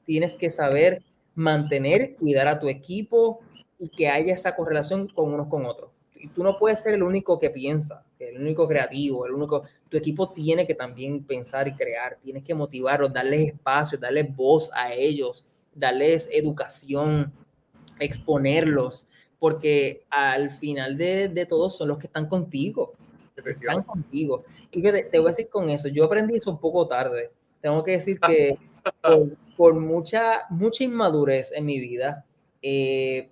tienes que saber mantener, cuidar a tu equipo, y que haya esa correlación con unos con otros. Y tú no puedes ser el único que piensa, el único creativo, el único. Tu equipo tiene que también pensar y crear, tienes que motivarlos, darles espacio, darles voz a ellos, darles educación, exponerlos, porque al final de, de todo son los que están contigo. Están contigo. Y te, te voy a decir con eso, yo aprendí eso un poco tarde. Tengo que decir que por, por mucha, mucha inmadurez en mi vida, eh,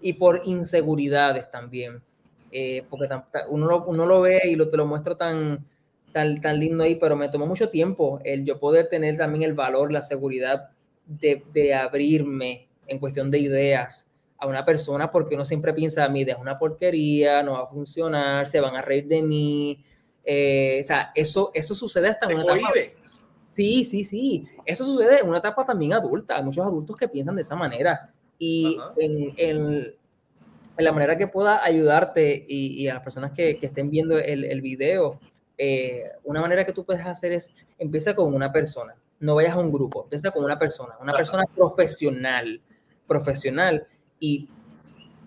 y por inseguridades también. Eh, porque uno lo, uno lo ve y lo, te lo muestro tan, tan, tan lindo ahí, pero me tomó mucho tiempo el yo poder tener también el valor, la seguridad de, de abrirme en cuestión de ideas a una persona porque uno siempre piensa, mi idea es una porquería, no va a funcionar, se van a reír de mí. Eh, o sea, eso, eso sucede hasta en una etapa. Sí, sí, sí. Eso sucede en una etapa también adulta. Hay muchos adultos que piensan de esa manera. Y en, en, la manera que pueda ayudarte y, y a las personas que, que estén viendo el, el video, eh, una manera que tú puedes hacer es, empieza con una persona, no vayas a un grupo, empieza con una persona, una persona profesional, profesional y,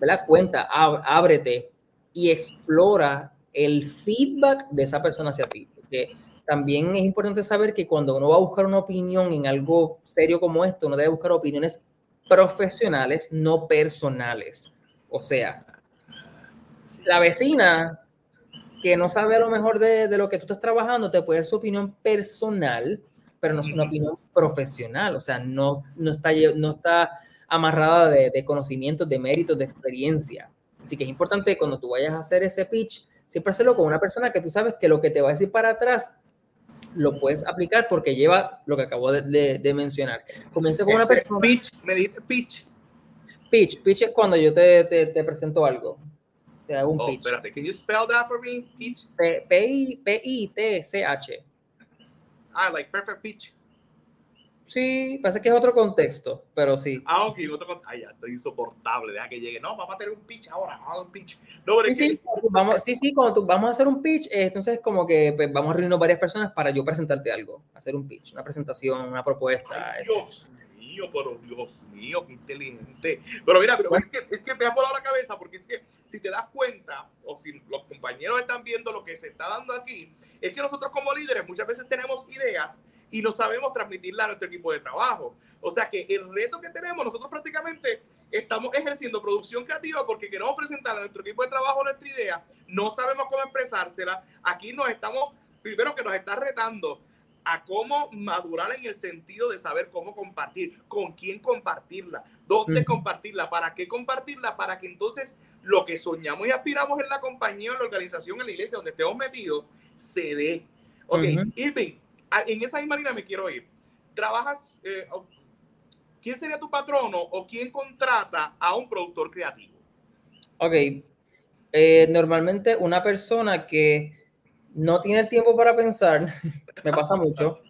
la Cuenta, ábrete y explora el feedback de esa persona hacia ti. Porque también es importante saber que cuando uno va a buscar una opinión en algo serio como esto, uno debe buscar opiniones profesionales, no personales. O sea, la vecina que no sabe a lo mejor de, de, lo que tú estás trabajando, te puede dar su opinión personal, pero no es una opinión profesional, o sea, no, no, está, no está amarrada de, de conocimientos, de méritos, de experiencia. Así que es importante cuando tú vayas a hacer ese pitch, siempre hacerlo con una persona que tú sabes que lo que te va a decir para atrás lo puedes aplicar porque lleva lo que acabo de, de, de mencionar. Comience con una persona. Pitch, me dijiste pitch. Pitch, pitch es cuando yo te, te, te presento algo te hago un oh, pitch. Espérate, can you spell that for me? Pitch. P-I-T-C-H. Ah, like perfect pitch. Sí, parece que es otro contexto, pero sí. Ah, ok, otro contexto. Ah, ya, estoy insoportable. Deja que llegue. No, vamos a tener un pitch ahora. Vamos a hacer un pitch. No, pero sí, sí, que... vamos, sí, sí, cuando tú, vamos a hacer un pitch, eh, entonces como que pues, vamos a reunirnos varias personas para yo presentarte algo, hacer un pitch, una presentación, una propuesta. Ay, Dios mío, pero Dios mío, qué inteligente. Pero mira, pero es que, es que me ha volado la cabeza porque es que si te das cuenta, o si los compañeros están viendo lo que se está dando aquí, es que nosotros como líderes muchas veces tenemos ideas y no sabemos transmitirla a nuestro equipo de trabajo. O sea que el reto que tenemos, nosotros prácticamente estamos ejerciendo producción creativa porque queremos presentar a nuestro equipo de trabajo nuestra idea, no sabemos cómo expresársela. Aquí nos estamos, primero que nos está retando a cómo madurar en el sentido de saber cómo compartir, con quién compartirla, dónde -huh. compartirla, para qué compartirla, para que entonces lo que soñamos y aspiramos en la compañía, en la organización, en la iglesia, donde estemos metidos, se dé. Ok, uh -huh. Irving, en esa misma línea me quiero ir. ¿Trabajas, eh, quién sería tu patrono o quién contrata a un productor creativo? Ok, eh, normalmente una persona que no tiene el tiempo para pensar, me pasa mucho,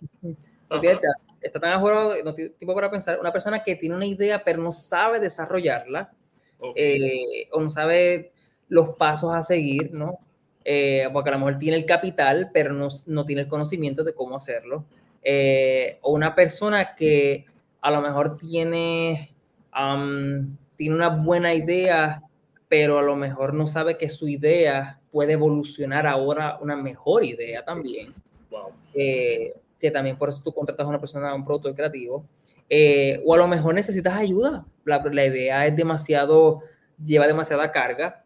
está tan ajorado, no tiene tiempo para pensar, una persona que tiene una idea pero no sabe desarrollarla, okay. eh, o no sabe los pasos a seguir, ¿no? Eh, porque a lo mejor tiene el capital, pero no, no tiene el conocimiento de cómo hacerlo. Eh, o una persona que a lo mejor tiene, um, tiene una buena idea, pero a lo mejor no sabe que su idea puede evolucionar ahora una mejor idea también. Wow. Eh, que también por eso tú contratas a una persona, un productor creativo. Eh, o a lo mejor necesitas ayuda. La, la, idea es demasiado, lleva demasiada carga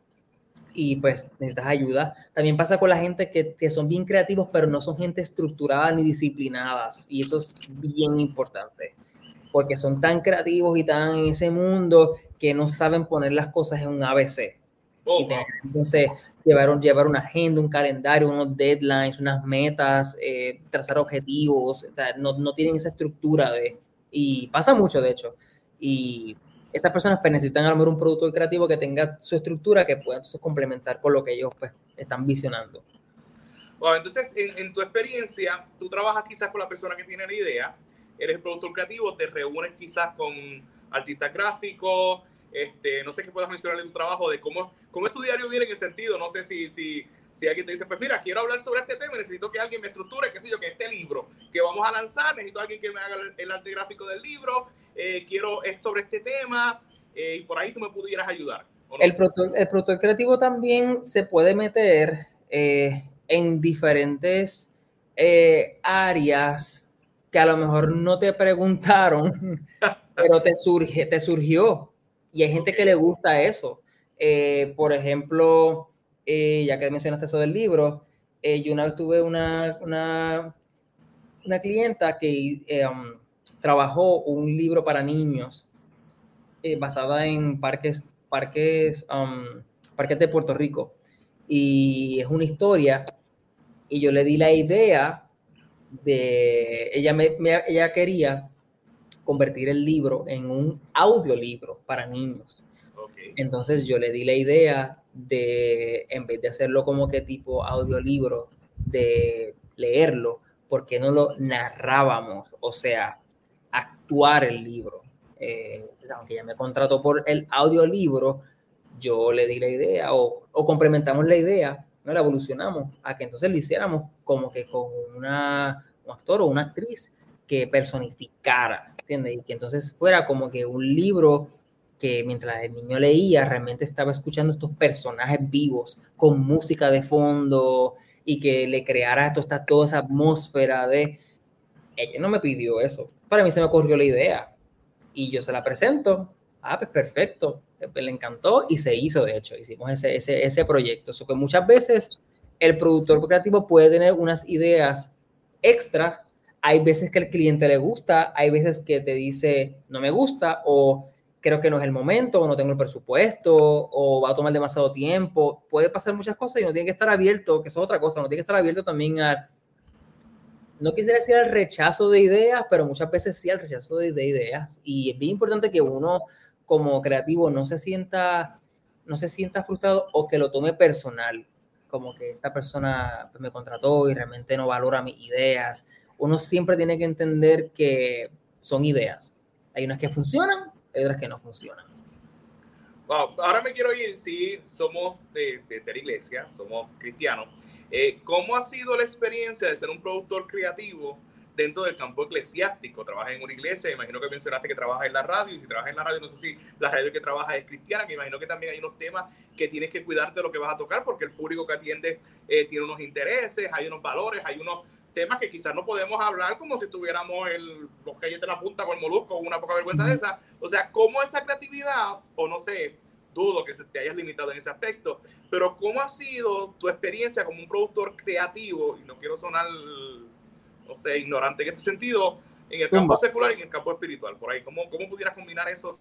y pues necesitas ayuda. También pasa con la gente que, que son bien creativos, pero no son gente estructurada ni disciplinadas. Y eso es bien importante. Porque son tan creativos y tan en ese mundo que no saben poner las cosas en un ABC. Oh, y tener, entonces, llevar, llevar una agenda, un calendario, unos deadlines, unas metas, eh, trazar objetivos, o sea, no, no, tienen esa estructura de... Y pasa mucho, de hecho. Y estas personas pues, necesitan a lo mejor un producto creativo que tenga su estructura que pueda entonces complementar con lo que ellos pues, están visionando. Bueno, entonces, en, tu experiencia, tú trabajas quizás con la persona que tiene la idea, eres el productor creativo, te reúnes quizás con artistas gráficos, este, no sé qué puedas mencionar en tu trabajo de cómo, cómo es tu diario viene en el sentido, no sé si, si alguien te dice, pues mira, quiero hablar sobre este tema, necesito que alguien me estructure, qué sé yo, que este libro que vamos a lanzar, necesito alguien que me haga el arte gráfico del libro, eh, quiero es sobre este tema, eh, y por ahí tú me pudieras ayudar. No? El, productor, el productor creativo también se puede meter eh, en diferentes eh, áreas que a lo mejor no te preguntaron, pero te, surge, te surgió y hay gente okay. que le gusta eso. Eh, por ejemplo, eh, ya que mencionaste eso del libro, eh, yo una vez tuve una, una, una clienta que um, trabajó un libro para niños eh, basada en parques, parques, um, parques de Puerto Rico. Y es una historia, y yo le di la idea de, ella, me, me, ella quería convertir el libro en un audiolibro para niños. Entonces yo le di la idea de, en vez de hacerlo como que tipo audiolibro, de leerlo, ¿por qué no lo narrábamos? O sea, actuar el libro. Eh, aunque ya me contrató por el audiolibro, yo le di la idea o, o complementamos la idea, no la evolucionamos a que entonces lo hiciéramos como que con una, un actor o una actriz que personificara, ¿entiendes? Y que entonces fuera como que un libro que mientras el niño leía realmente estaba escuchando estos personajes vivos con música de fondo y que le creara toda, toda esa atmósfera de... Ella no me pidió eso, para mí se me ocurrió la idea y yo se la presento. Ah, pues perfecto, le encantó y se hizo, de hecho, hicimos ese, ese, ese proyecto. Eso que muchas veces el productor creativo puede tener unas ideas extra. Hay veces que el cliente le gusta, hay veces que te dice no me gusta o creo que no es el momento, o no tengo el presupuesto, o va a tomar demasiado tiempo. Puede pasar muchas cosas y uno tiene que estar abierto, que eso es otra cosa, uno tiene que estar abierto también a, no quisiera decir al rechazo de ideas, pero muchas veces sí al rechazo de, ideas. Y es bien importante que uno como creativo no se sienta, no se sienta frustrado o que lo tome personal, como que esta persona pues, me contrató y realmente no valora mis ideas. Uno siempre tiene que entender que son ideas. Hay unas que funcionan otras que no funcionan. Wow, ahora me quiero ir, sí, somos de, de, la iglesia, somos cristianos. Eh, ¿Cómo ha sido la experiencia de ser un productor creativo dentro del campo eclesiástico? Trabajas en una iglesia, imagino que mencionaste que trabajas en la radio, y si trabajas en la radio, no sé si la radio que trabajas es cristiana, que imagino que también hay unos temas que tienes que cuidarte de lo que vas a tocar, porque el público que atiende eh, tiene unos intereses, hay unos valores, hay unos temas que quizás no podemos hablar como si tuviéramos el, los reyes de la punta con el molusco o una poca vergüenza de esa. O sea, cómo esa creatividad, o no sé, dudo que se te hayas limitado en ese aspecto, pero cómo ha sido tu experiencia como un productor creativo, y no quiero sonar, no sé, ignorante en este sentido, en el campo secular y en el campo espiritual, por ahí, ¿cómo, cómo pudieras combinar esos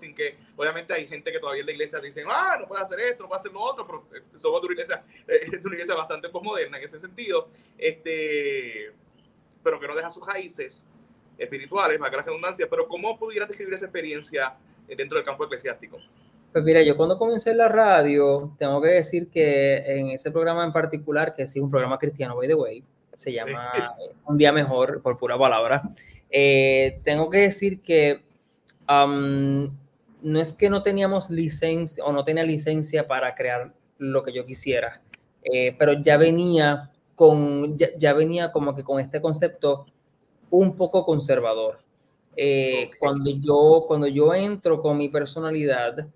sin que, obviamente hay gente que todavía en la iglesia dice, ah, no puede hacer esto, no puede hacer lo otro, pero eh, somos de una iglesia, eh, una iglesia bastante postmoderna en ese sentido, este, pero que no deja sus raíces espirituales, más que la redundancia, pero ¿cómo pudieras describir esa experiencia dentro del campo eclesiástico? Pues mira, yo cuando comencé en la radio, tengo que decir que en ese programa en particular, que sí es un programa cristiano, by the way, se llama Un Día Mejor, por pura palabra, eh, tengo que decir que no es que no teníamos licencia o no tenía licencia para crear lo que yo quisiera, eh, pero ya venía con, ya, venía como que con este concepto un poco conservador. Eh, cuando, yo, cuando yo entro con mi personalidad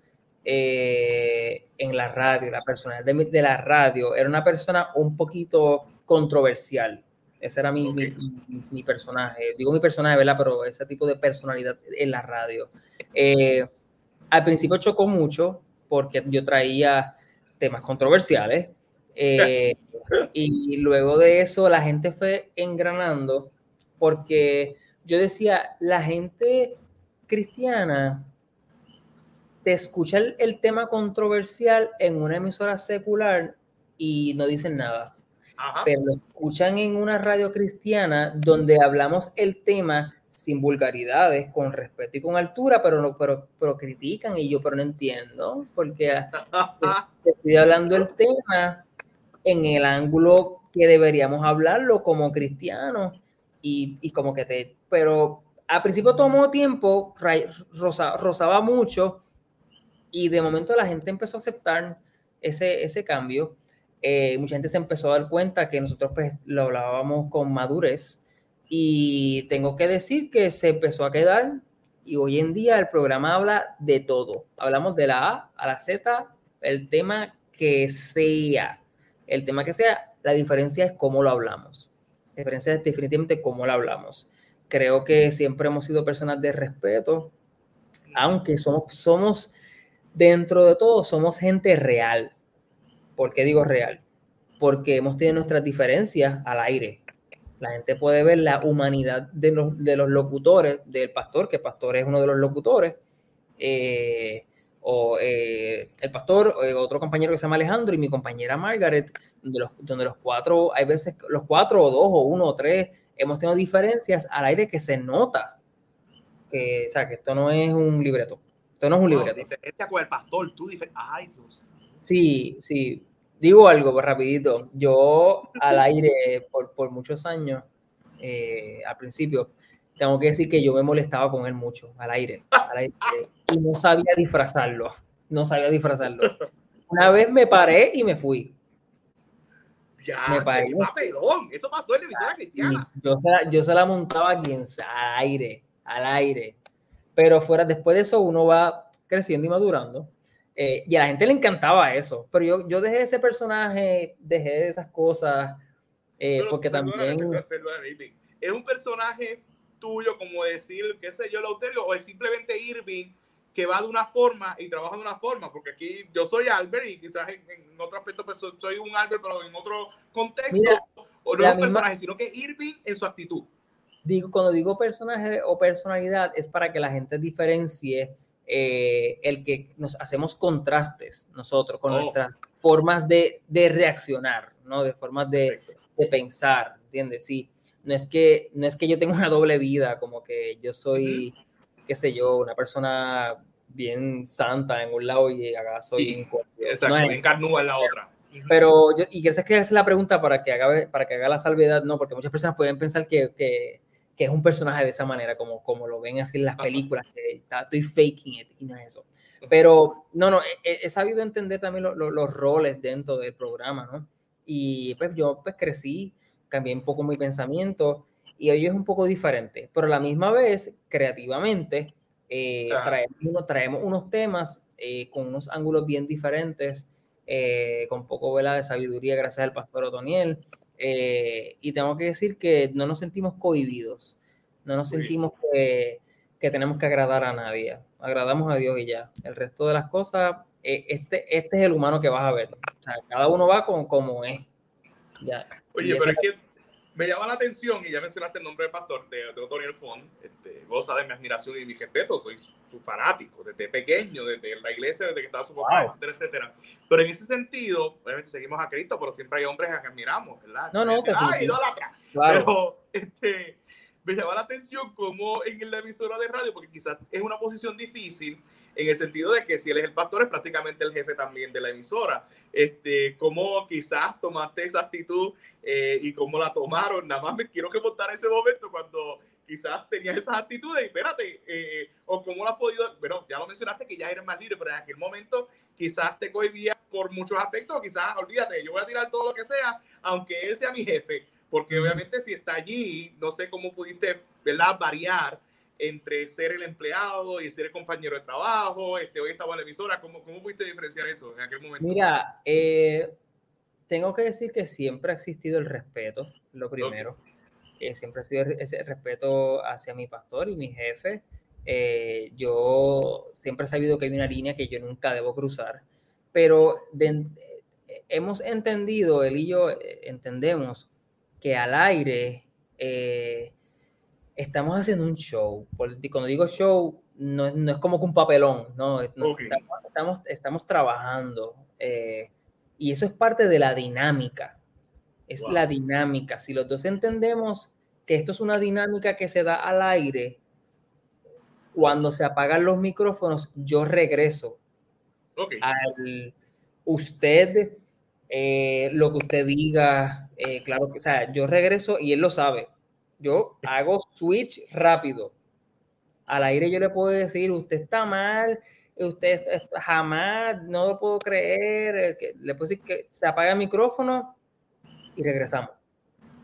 eh, en la radio, la personalidad de, de, la radio, era una persona un poquito controversial. Ese era mi, mi, mi, personaje. Digo mi personaje, ¿verdad? Pero ese tipo de personalidad en la radio. Eh, al principio chocó mucho porque yo traía temas controversiales eh, y luego de eso la gente fue engranando porque yo decía, la gente cristiana te escucha el, tema controversial en una emisora secular y no dicen nada. Pero lo escuchan en una radio cristiana donde hablamos el tema sin vulgaridades, con respeto y con altura, pero, no, pero, pero critican y yo pero no entiendo, porque estoy hablando el tema en el ángulo que deberíamos hablarlo como cristianos y, y como que te... Pero al principio tomó tiempo, rosa, rozaba mucho y de momento la gente empezó a aceptar ese, ese cambio. Eh, mucha gente se empezó a dar cuenta que nosotros pues lo hablábamos con madurez y tengo que decir que se empezó a quedar y hoy en día el programa habla de todo. Hablamos de la A a la Z, el tema que sea. El tema que sea, la diferencia es cómo lo hablamos. La diferencia es definitivamente cómo lo hablamos. Creo que siempre hemos sido personas de respeto, aunque somos, somos dentro de todo, somos gente real. ¿Por qué digo real? Porque hemos tenido nuestras diferencias al aire la gente puede ver la humanidad de los, de los locutores, del pastor, que el pastor es uno de los locutores, eh, o eh, el pastor, eh, otro compañero que se llama Alejandro y mi compañera Margaret, donde los, donde los cuatro, hay veces los cuatro o dos o uno o tres, hemos tenido diferencias al aire que se nota, que, o sea, que esto no es un libreto, Esto no es un libreto. diferencia con el pastor, tú diferente. Ay, Dios. Sí, sí. Digo algo, pues rapidito. Yo al aire por, por muchos años, eh, al principio, tengo que decir que yo me molestaba con él mucho, al aire, al aire y no sabía disfrazarlo. No sabía disfrazarlo. Una vez me paré y me fui. Ya, me paré. Papelón. Eso pasó en la emisora cristiana. Yo se, la, yo se la montaba aquí al aire, al aire. Pero fuera, después de eso, uno va creciendo y madurando. Eh, y a la gente le encantaba eso. Pero yo, yo dejé ese personaje, dejé esas cosas, eh, porque también... es un personaje tuyo, como decir, qué sé yo, Lauterio, o es simplemente Irving que va de una forma y trabaja de una forma, porque aquí yo soy Albert y quizás en, otro aspecto pues soy un Albert, pero en otro contexto, o no es un personaje, sino que Irving en su actitud. Digo, cuando digo personaje o personalidad es para que la gente diferencie eh, el que nos hacemos contrastes nosotros con oh. nuestras formas de, de, reaccionar, ¿no? De formas de, de, pensar, ¿entiendes? Sí, no es, que, no es que yo tenga una doble vida, como que yo soy qué sé yo, una persona bien santa en un lado y acá soy exacto, no en la otra. Pero yo, y que esa es la pregunta para que haga, para que haga la salvedad, no, porque muchas personas pueden pensar que, que, que es un personaje de esa manera, como, como lo ven así en las películas, que estoy faking it y no es eso. Pero no, no, he, sabido entender también los roles dentro del programa, ¿no? Y pues yo pues crecí, cambié un poco mi pensamiento y hoy es un poco diferente, pero a la misma vez, creativamente, eh, traemos, traemos, unos temas eh, con unos ángulos bien diferentes, eh, con poco vela de sabiduría gracias al pastor Otoniel. Y tengo que decir que no nos sentimos cohibidos, no nos sentimos que, que, tenemos que agradar a nadie, agradamos a Dios y ya. El resto de las cosas, este, este es el humano que vas a ver. O sea, cada uno va con, como es. Ya. Oye, pero es que me llama la atención, y ya mencionaste el nombre del pastor, de, Tony Font, este, goza de mi admiración y mi respeto, soy su, fanático desde pequeño, desde la iglesia, desde que estaba su papá, etcétera, etcétera. Pero en ese sentido, obviamente seguimos a Cristo, pero siempre hay hombres a que admiramos, ¿verdad? No, no, ah, idólatra. Claro. Pero, este, me llama la atención como en la emisora de radio, porque quizás es una posición difícil, en el sentido de que si él es el pastor, es prácticamente el jefe también de la emisora. Este, ¿Cómo quizás tomaste esa actitud eh, y cómo la tomaron? Nada más me quiero que montar ese momento cuando quizás tenías esas actitudes, espérate, eh, o cómo lo has podido, bueno, ya lo mencionaste que ya eres más libre, pero en aquel momento quizás te cohibía por muchos aspectos, quizás, olvídate, yo voy a tirar todo lo que sea, aunque él sea mi jefe, porque obviamente si está allí, no sé cómo pudiste, ¿verdad?, variar entre ser el empleado y ser el compañero de trabajo, este, hoy estaba en la emisora, ¿cómo, cómo pudiste diferenciar eso en aquel momento? Mira, eh, tengo que decir que siempre ha existido el respeto, lo primero. Eh, siempre ha sido ese respeto hacia mi pastor y mi jefe. Eh, yo siempre he sabido que hay una línea que yo nunca debo cruzar, pero hemos entendido, él y yo entendemos que al aire estamos haciendo un show. Cuando digo show, no, no es como que un papelón, no, estamos, estamos, trabajando. Eh, y eso es parte de la dinámica. Es la dinámica. Si los dos entendemos que esto es una dinámica que se da al aire, cuando se apagan los micrófonos, yo regreso al usted, eh, lo que usted diga, eh, claro que, o sea, yo regreso y él lo sabe yo hago switch rápido. Al aire yo le puedo decir, usted está mal, usted jamás, no lo puedo creer, le puedo decir que se apaga el micrófono y regresamos.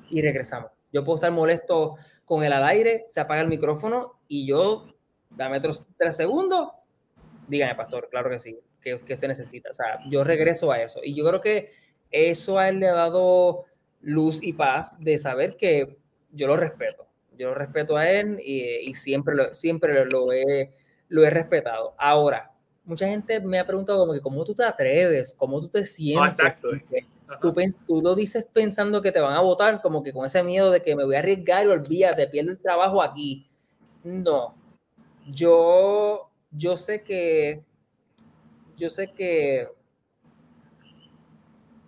Y regresamos. Yo puedo estar molesto con él al aire, se apaga el micrófono y yo, dame otros tres segundos, dígame, pastor, claro que sí, que, que usted necesita. O sea, yo regreso a eso. Y yo creo que eso a él le ha dado luz y paz de saber que yo lo respeto. Yo lo respeto a él y, siempre, lo, siempre lo, he, lo he respetado. Ahora, mucha gente me ha preguntado como que cómo tú te atreves, cómo tú te sientes. exacto. Tú, tú, lo dices pensando que te van a votar, como que con ese miedo de que me voy a arriesgar y olvídate, pierdo el trabajo aquí. No, yo, yo sé que, yo sé que,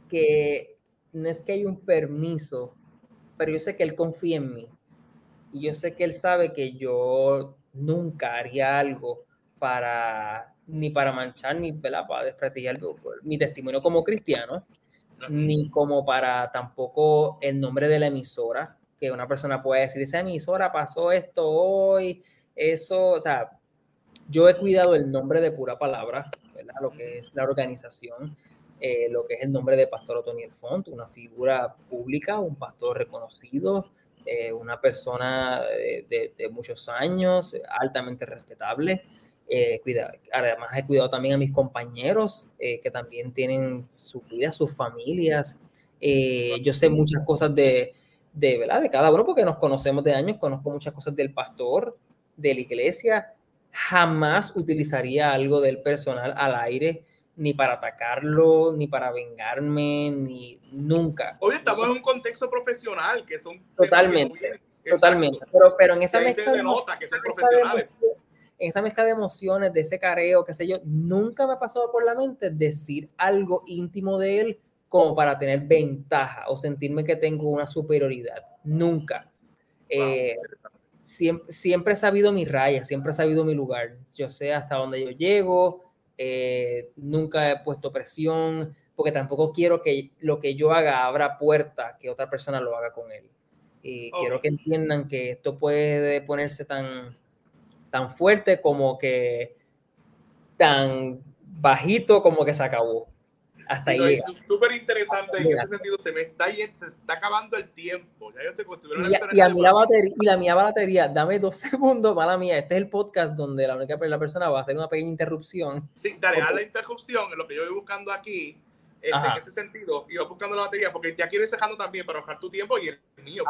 que no es que hay un permiso pero yo sé que él confía en mí. Y yo sé que él sabe que yo nunca haría algo para ni para manchar ni para desprestigiar mi testimonio como cristiano, ni como para tampoco el nombre de la emisora, que una persona puede decir, esa emisora pasó esto hoy, eso, o sea, yo he cuidado el nombre de pura palabra, ¿verdad? Lo que es la organización, eh, lo que es el nombre de Pastor Otoniel Font, una figura pública, un pastor reconocido, eh, una persona de, muchos años, altamente respetable. Eh, cuida, además he cuidado también a mis compañeros que también tienen su vida, sus familias. yo sé muchas cosas de, de, ¿verdad? de cada uno porque nos conocemos de años, conozco muchas cosas del pastor, de la iglesia. Jamás utilizaría algo del personal al aire ni para atacarlo, ni para vengarme, ni nunca. Hoy estamos en un contexto profesional, que son... Totalmente, totalmente. Pero, pero en esa mezcla... nota que son profesionales. En esa mezcla de emociones, de ese careo, qué sé yo, nunca me ha pasado por la mente decir algo íntimo de él como para tener ventaja o sentirme que tengo una superioridad. Nunca. Eh, siempre, siempre he sabido mi raya, siempre he sabido mi lugar. Yo sé hasta dónde yo llego, eh, nunca he puesto presión, porque tampoco quiero que lo que yo haga abra puerta que otra persona lo haga con él. Y quiero que entiendan que esto puede ponerse tan, tan fuerte como que tan bajito como que se acabó. Hasta ahí. Súper interesante en ese sentido. Se me está, está acabando el tiempo. Ya yo estoy y, y, a mí la batería, y la mía batería, dame dos segundos, mala mía. Este es el podcast donde la única la persona va a hacer una pequeña interrupción. Sí, dale, haz la interrupción en lo que yo voy buscando aquí. Este, en ese sentido, iba buscando la batería porque ya quiero ir dejando también para bajar tu tiempo y el mío.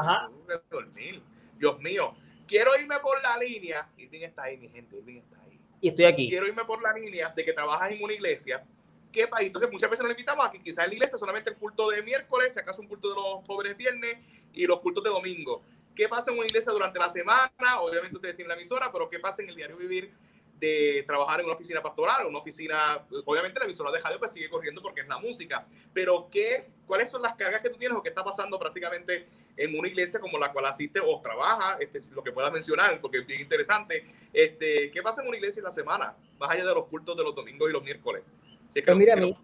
Dormir. Dios mío. Quiero irme por la línea. Irving está ahí, mi gente. Irving está ahí. Y estoy aquí. Quiero irme por la línea de que trabajas en una iglesia qué país. Entonces, muchas veces nos invitamos a que quizás en la iglesia solamente el culto de miércoles, si acaso un culto de los jóvenes viernes y los cultos de domingo. ¿Qué pasa en una iglesia durante la semana? Obviamente ustedes tienen la emisora, pero ¿qué pasa en el diario vivir de trabajar en una oficina pastoral, una oficina, obviamente la emisora de radio pues sigue corriendo porque es la música, pero ¿qué, ¿cuáles son las cargas que tú tienes o qué está pasando prácticamente en una iglesia como la cual asiste o trabaja, este, lo que puedas mencionar, porque es bien interesante, este, ¿qué pasa en una iglesia en la semana, más allá de los cultos de los domingos y los miércoles? Pero mira, mi,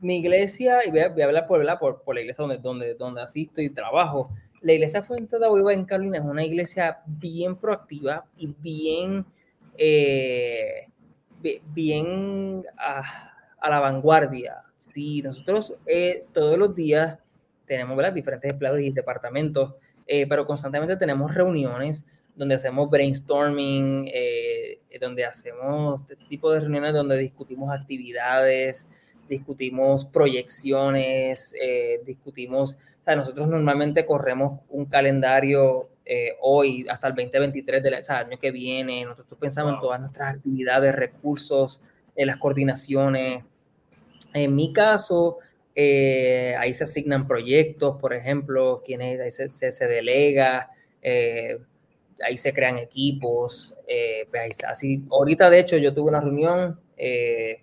mi, iglesia, y voy a, hablar por, por, por, la iglesia donde, donde, donde asisto y trabajo, la iglesia Fuente de Agua en Carolina es una iglesia bien proactiva y bien, eh, bien a, a, la vanguardia. Sí, nosotros eh, todos los días tenemos ¿verdad? diferentes empleados y departamentos, eh, pero constantemente tenemos reuniones donde hacemos brainstorming, eh, donde hacemos este tipo de reuniones donde discutimos actividades, discutimos proyecciones, eh, discutimos, o sea, nosotros normalmente corremos un calendario eh, hoy hasta el 2023 del año que viene, nosotros pensamos en todas nuestras actividades, recursos, en las coordinaciones. En mi caso, ahí se asignan proyectos, por ejemplo, quienes ahí se, se, delega, ahí se crean equipos. Eh, pues, así, ahorita, de hecho, yo tuve una reunión eh,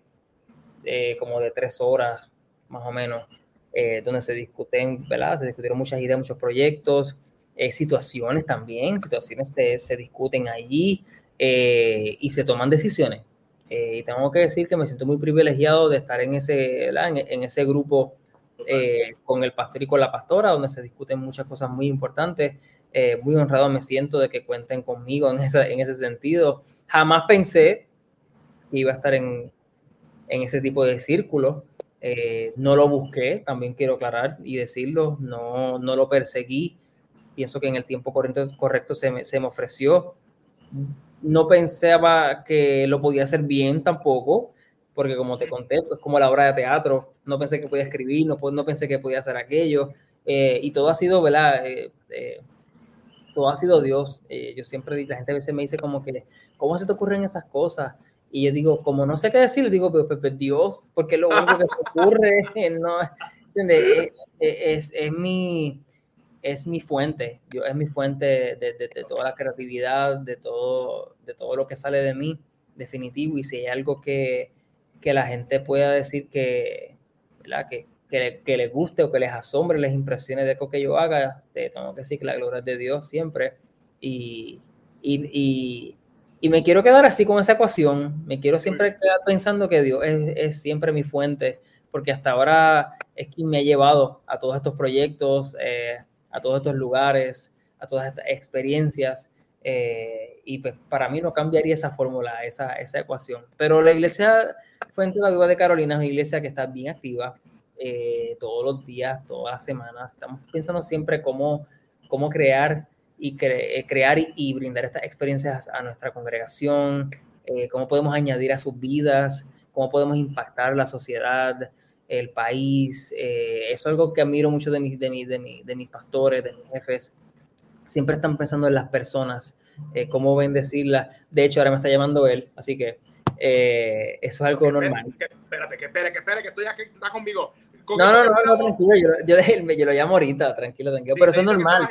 como de tres horas, más o menos, eh, donde se discuten, ¿verdad? Se discutieron muchas ideas, muchos proyectos, situaciones también, situaciones se, se discuten allí y se toman decisiones. y tengo que decir que me siento muy privilegiado de estar en ese, en, ese grupo con el pastor y con la pastora, donde se discuten muchas cosas muy importantes. Eh, muy honrado me siento de que cuenten conmigo en, esa, en ese sentido. Jamás pensé que iba a estar en, en ese tipo de círculo. Eh, no lo busqué, también quiero aclarar y decirlo, no, no lo perseguí. Pienso que en el tiempo correcto, correcto se, me, se me ofreció. No pensaba que lo podía hacer bien tampoco, porque como te conté, es como la obra de teatro. No pensé que podía escribir, no, no pensé que podía hacer aquello. Eh, y todo ha sido, ¿verdad? todo ha sido Dios. Eh, yo siempre la gente a veces me dice como que, ¿cómo se te ocurren esas cosas? Y yo digo, como no sé qué decir, digo, pero, pues, pues, Dios, porque lo único que se ocurre, no, es, es, es, mi, es mi fuente, yo, es mi fuente de, de, de, toda la creatividad, de todo, de todo lo que sale de mí, definitivo, y si hay algo que, que la gente pueda decir que, ¿verdad? que, que, que, les guste o que les asombre, les impresione de lo que yo haga, te tengo que decir que la gloria es de Dios siempre. Y, y, y me quiero quedar así con esa ecuación, me quiero siempre quedar pensando que Dios es, es, siempre mi fuente, porque hasta ahora es quien me ha llevado a todos estos proyectos, eh, a todos estos lugares, a todas estas experiencias. Eh, y pues para mí no cambiaría esa fórmula, esa, esa ecuación. Pero la iglesia Fuente la Viva de Carolina es una iglesia que está bien activa eh, todos los días, todas las semanas. Estamos pensando siempre cómo, cómo crear y eh, crear y, brindar estas experiencias a nuestra congregación, cómo podemos añadir a sus vidas, cómo podemos impactar la sociedad, el país. eso es algo que admiro mucho de, mis de, mi, de, mi, de mis pastores, de mis jefes, siempre están pensando en las personas, eh, cómo bendecirlas. De hecho, ahora me está llamando él, así que eh, eso es algo normal. espérate, que espere, que espere, que estoy aquí, está conmigo. no, no, no, no, tranquilo, yo, yo, yo, lo llamo ahorita, tranquilo, tranquilo, pero eso es normal.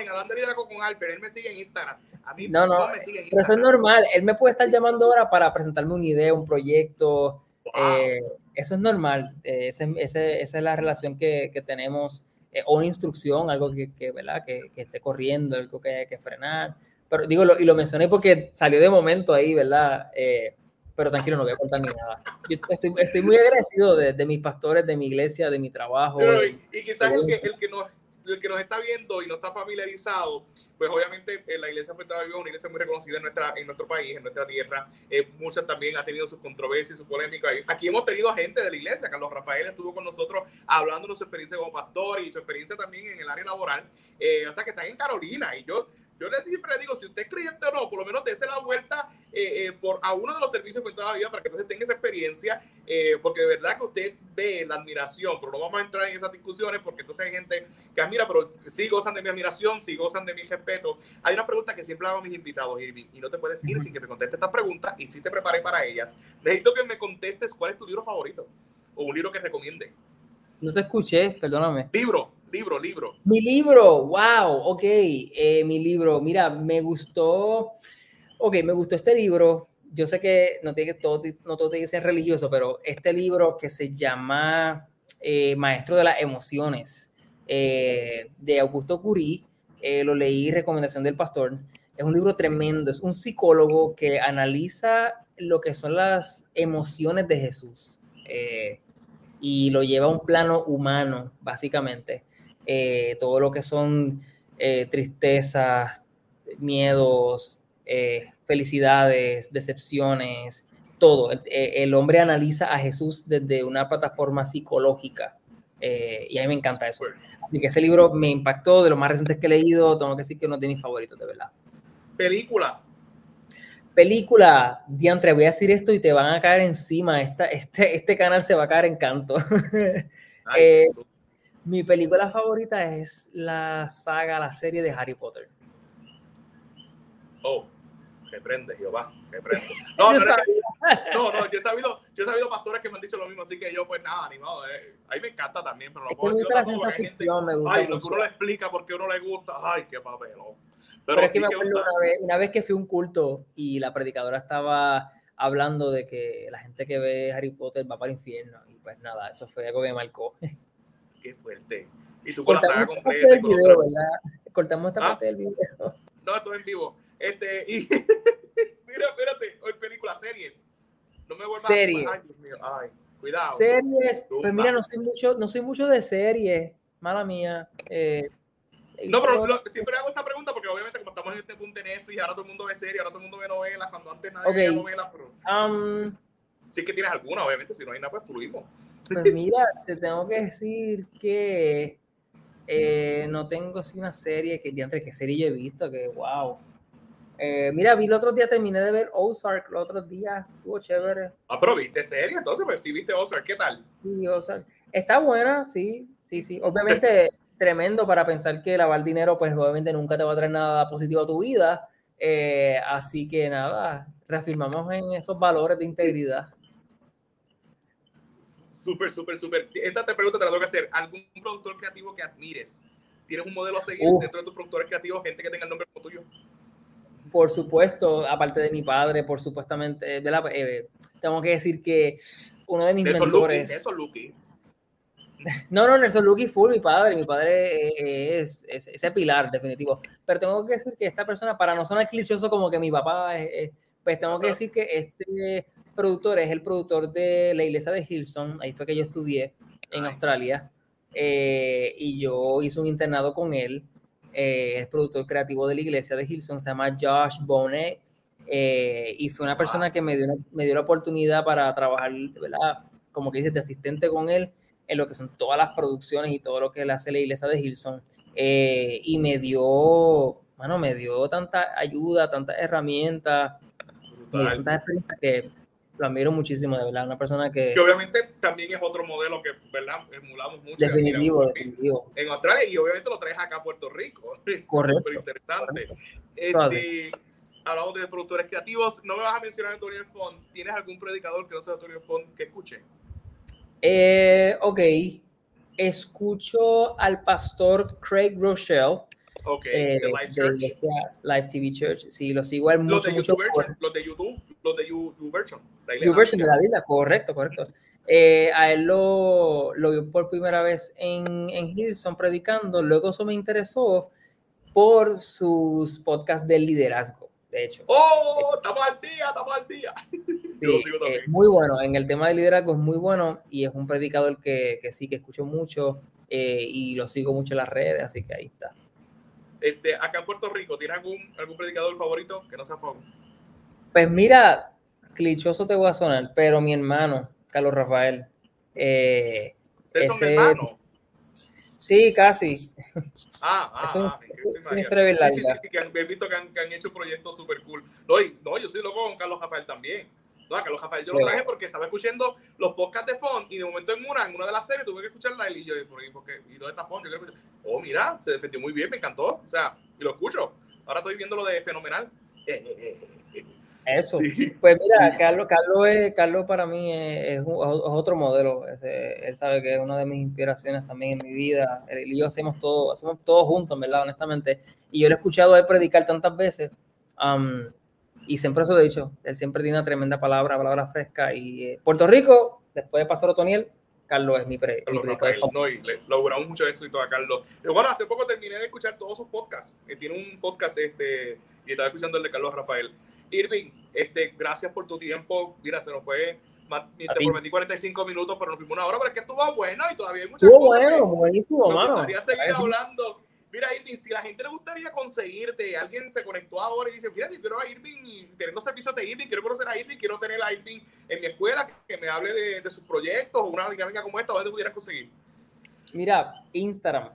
con Alper, él me sigue en Instagram. A mí no, no, me sigue en Instagram. pero eso es normal. Él me puede estar llamando ahora para presentarme una idea, un proyecto. Eh, eso es normal. Eh, ese, ese, esa es la relación que, que tenemos eh, o una instrucción, algo que, que ¿verdad? Que, que, esté corriendo, algo que hay que frenar. Pero digo, lo, y lo mencioné porque salió de momento ahí, ¿verdad? Eh, pero tranquilo, no voy a contar ni nada. Yo estoy, estoy muy agradecido de, de, mis pastores, de mi iglesia, de mi trabajo. y, y, quizás el que, el que nos el que nos está viendo y no está familiarizado, pues obviamente eh, la iglesia Fuente Viva es una iglesia muy reconocida en, nuestra, en nuestro país, en nuestra tierra. Eh, muchas también ha tenido sus controversias sus polémicas. Aquí hemos tenido gente de la iglesia. Carlos Rafael estuvo con nosotros hablando de su experiencia como pastor y su experiencia también en el área laboral. Eh, o sea, que están en Carolina. Y yo, yo les siempre digo, si usted es creyente o no, por lo menos dése la vuelta eh, eh, por, a uno de los servicios de la vida para que entonces tenga esa experiencia, eh, porque de verdad que usted ve la admiración, pero no vamos a entrar en esas discusiones porque entonces hay gente que admira, pero sí gozan de mi admiración, sí gozan de mi respeto. Hay una pregunta que siempre hago a mis invitados, Irving, y no te puedes ir sin que me conteste esta pregunta y si te preparé para ellas. Necesito que me contestes cuál es tu libro favorito o un libro que recomiende. No te escuché, perdóname. Libro, libro, libro. Mi libro, wow, ok, eh, mi libro, mira, me gustó, ok, me gustó este libro. Yo sé que no tiene que todo, no todo tiene que ser religioso, pero este libro que se llama eh, Maestro de las Emociones eh, de Augusto Curí, lo leí recomendación del pastor. Es un libro tremendo, es un psicólogo que analiza lo que son las emociones de Jesús y lo lleva a un plano humano, básicamente. Eh, todo lo que son eh, tristezas, miedos, eh, felicidades, decepciones, todo. El, hombre analiza a Jesús desde una plataforma psicológica. y a mí me encanta eso. Así que ese libro me impactó, de los más recientes que he leído, tengo que decir que es uno de mis favoritos, de verdad. Película película, diantre, voy a decir esto y te van a caer encima. Esta, este, este canal se va a caer en canto. eh, mi película favorita es la saga, la serie de Harry Potter. Oh, se prende, Jehová, se prende. No, no, no, no, yo he sabido, yo he sabido pastores que me han dicho lo mismo, así que yo, pues nada, animado. Eh. A mí me encanta también, pero no puedo decirlo tampoco porque hay gente. Ay, lo que uno le explica porque uno le gusta. Ay, qué papelón. Pero, es que me acuerdo una vez, una vez que fui a un culto y la predicadora estaba hablando de que la gente que ve Harry Potter va para el infierno. Y pues nada, eso fue algo que me marcó. Qué fuerte. Y tú con la saga completa. Video, ¿verdad? Cortamos esta ¿Ah? parte del video. No, esto es en vivo. Este, y mira, espérate, hoy película, series. No me vuelvas series. Ay, Dios mío. Ay, cuidado. Series. Pues mira, no soy mucho, no soy mucho de series. Mala mía. Eh, no, pero lo, siempre hago esta pregunta porque obviamente como estamos en este punto de Netflix, ahora todo el mundo ve series, ahora todo el mundo ve novelas, cuando antes nadie okay. veía novelas, pero... Um, sí que tienes alguna, obviamente, si no hay nada, pues fluimos. Pues mira, te tengo que decir que eh, no tengo así una serie que, entre qué serie he visto, que wow. Eh, mira, vi el otro día, terminé de ver Ozark, el otro día, estuvo chévere. Ah, pero viste serie, entonces, pues sí viste Ozark, ¿qué tal? Sí, Ozark. Está buena, sí, sí, sí. Obviamente tremendo para pensar que lavar dinero, pues obviamente nunca te va a traer nada positivo a tu vida. Eh, así que nada, reafirmamos en esos valores de integridad. Súper, súper, súper. Esta te pregunta te la tengo que hacer. ¿Algún productor creativo que admires? ¿Tienes un modelo a seguir Uf. dentro de tus productores creativos, gente que tenga el nombre como tuyo? Por supuesto, aparte de mi padre, por supuestamente, de la, eh, tengo que decir que uno de mis Nelson mentores... Lucky, Nelson Lucky. No, no, Nelson Lucky full, mi padre, mi padre es, es, ese pilar definitivo. Pero tengo que decir que esta persona, para no sonar clichoso como que mi papá es, es Pues tengo que decir que este productor es el productor de la iglesia de Hilson, ahí fue que yo estudié en Australia, eh, y yo hice un internado con él, eh, es productor creativo de la iglesia de Hilson, se llama Josh Bonet, eh, y fue una persona que me dio, me dio la oportunidad para trabajar, ¿verdad? Como que dice, de asistente con él en lo que son todas las producciones y todo lo que él hace la iglesia de Hilson. y me dio, bueno, me dio tanta ayuda, tantas herramientas, tantas experiencias que lo admiro muchísimo, de verdad. Una persona que. Que obviamente también es otro modelo que, ¿verdad? Emulamos mucho. Definitivo, definitivo. En Australia y obviamente lo traes acá a Puerto Rico. Correcto. Súper interesante. Este, hablamos de productores creativos. No me vas a mencionar Antonio Font. ¿Tienes algún predicador que no sea Antonio Font que escuche? Eh, ok. Escucho al pastor Craig Rochelle Ok, eh, Live Church. Live TV Church, sí, lo sigo mucho, los de mucho. los de YouTube, los de YouVersion. YouVersion de la vida, correcto, correcto. Eh, a él lo, lo vi por primera vez en, en Hilson predicando, luego eso me interesó por sus podcasts de liderazgo, de hecho. ¡Oh! Estamos al día, estamos al día. Yo lo sigo también. muy bueno, en el tema de liderazgo es muy bueno y es un predicador que, que sí, que escucho mucho eh, y lo sigo mucho en las redes, así que ahí está. Este, acá en Puerto Rico, ¿tienes algún, algún predicador favorito que no sea fuego? Pues mira, clichoso te voy a sonar, pero mi hermano, Carlos Rafael. Eh, ¿Es ese... hermano? Sí, casi. Ah, ah, es un, ah, es una historia bien larga. Sí, sí, sí, que han, he visto que han, que han hecho proyectos súper cool. No, y, no, yo soy loco con Carlos Rafael también. No, Carlos Rafael yo lo traje porque estaba escuchando los podcasts de Font y de momento en una, en una de las series tuve que escucharla y yo, ¿y dónde está Font? Yo oh, mira, se defendió muy bien, me encantó. O sea, y lo escucho. Ahora estoy viendo lo de fenomenal. Eso. Pues mira, Carlos, Carlos, es, Carlos para mí es, otro modelo. él sabe que es una de mis inspiraciones también en mi vida. Él y yo hacemos todo, hacemos todo juntos, ¿verdad? Honestamente. Y yo lo he escuchado a él predicar tantas veces. Um, y siempre eso lo he dicho, él siempre tiene una tremenda palabra, palabra fresca. Y eh, Puerto Rico, después de Pastor Otoniel, Carlos es mi, pre, mi no, y le logramos mucho éxito a Carlos. Pero bueno, hace poco terminé de escuchar todos sus podcasts. Eh, tiene un podcast este, y estaba escuchando el de Carlos Rafael. Irving, este, gracias por tu tiempo. Mira, se nos fue te prometí 45 minutos, pero nos fuimos una hora, pero es que estuvo bueno y todavía hay muchas estuvo bueno, buenísimo, mano. Me gustaría seguir hablando Mira, Irving, si la gente le gustaría conseguirte, alguien se conectó ahora y dice, mira, yo quiero a Irving y teniendo servicios de Irving, quiero conocer a Irving, quiero tener a Irving en mi escuela, que me hable de, de sus proyectos o una dinámica como esta, ¿dónde pudieras conseguir? Mira, Instagram,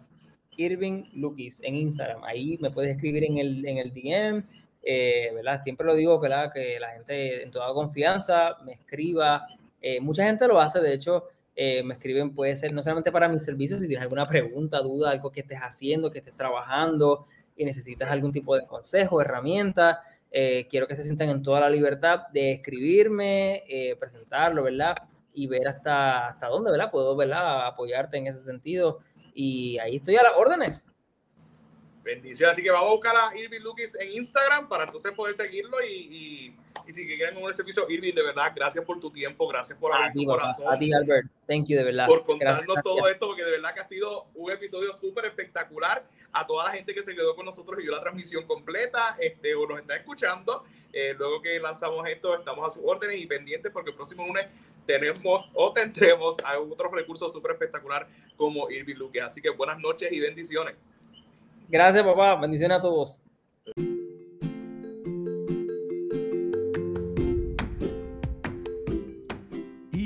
Irving Lukis, en Instagram, ahí me puedes escribir en el, en el DM, eh, ¿verdad? Siempre lo digo, ¿verdad? Que la gente en toda confianza me escriba. Eh, mucha gente lo hace, de hecho, eh, me escriben, puede ser no solamente para mis servicios, si tienes alguna pregunta, duda, algo que estés haciendo, que estés trabajando y necesitas algún tipo de consejo, herramienta, eh, quiero que se sientan en toda la libertad de escribirme, eh, presentarlo, ¿verdad? Y ver hasta, hasta dónde, ¿verdad? Puedo, ¿verdad? Apoyarte en ese sentido. Y ahí estoy a las órdenes. Bendición. Así que vamos a buscar a Irving Lucas en Instagram para entonces poder seguirlo y, y, si quieren un servicio, Irving, de verdad, gracias por tu tiempo, gracias por abrir tu corazón. A ti, Albert. Thank you, de verdad. Por contarnos todo esto, porque de verdad que ha sido un episodio súper espectacular. A toda la gente que se quedó con nosotros y vio la transmisión completa, este, o nos está escuchando. Eh, luego que lanzamos esto, estamos a sus órdenes y pendientes porque el próximo lunes tenemos o tendremos a otros recursos súper espectacular como Irving Lucas. Así que buenas noches y bendiciones. Gracias, papá. Bendiciones a todos.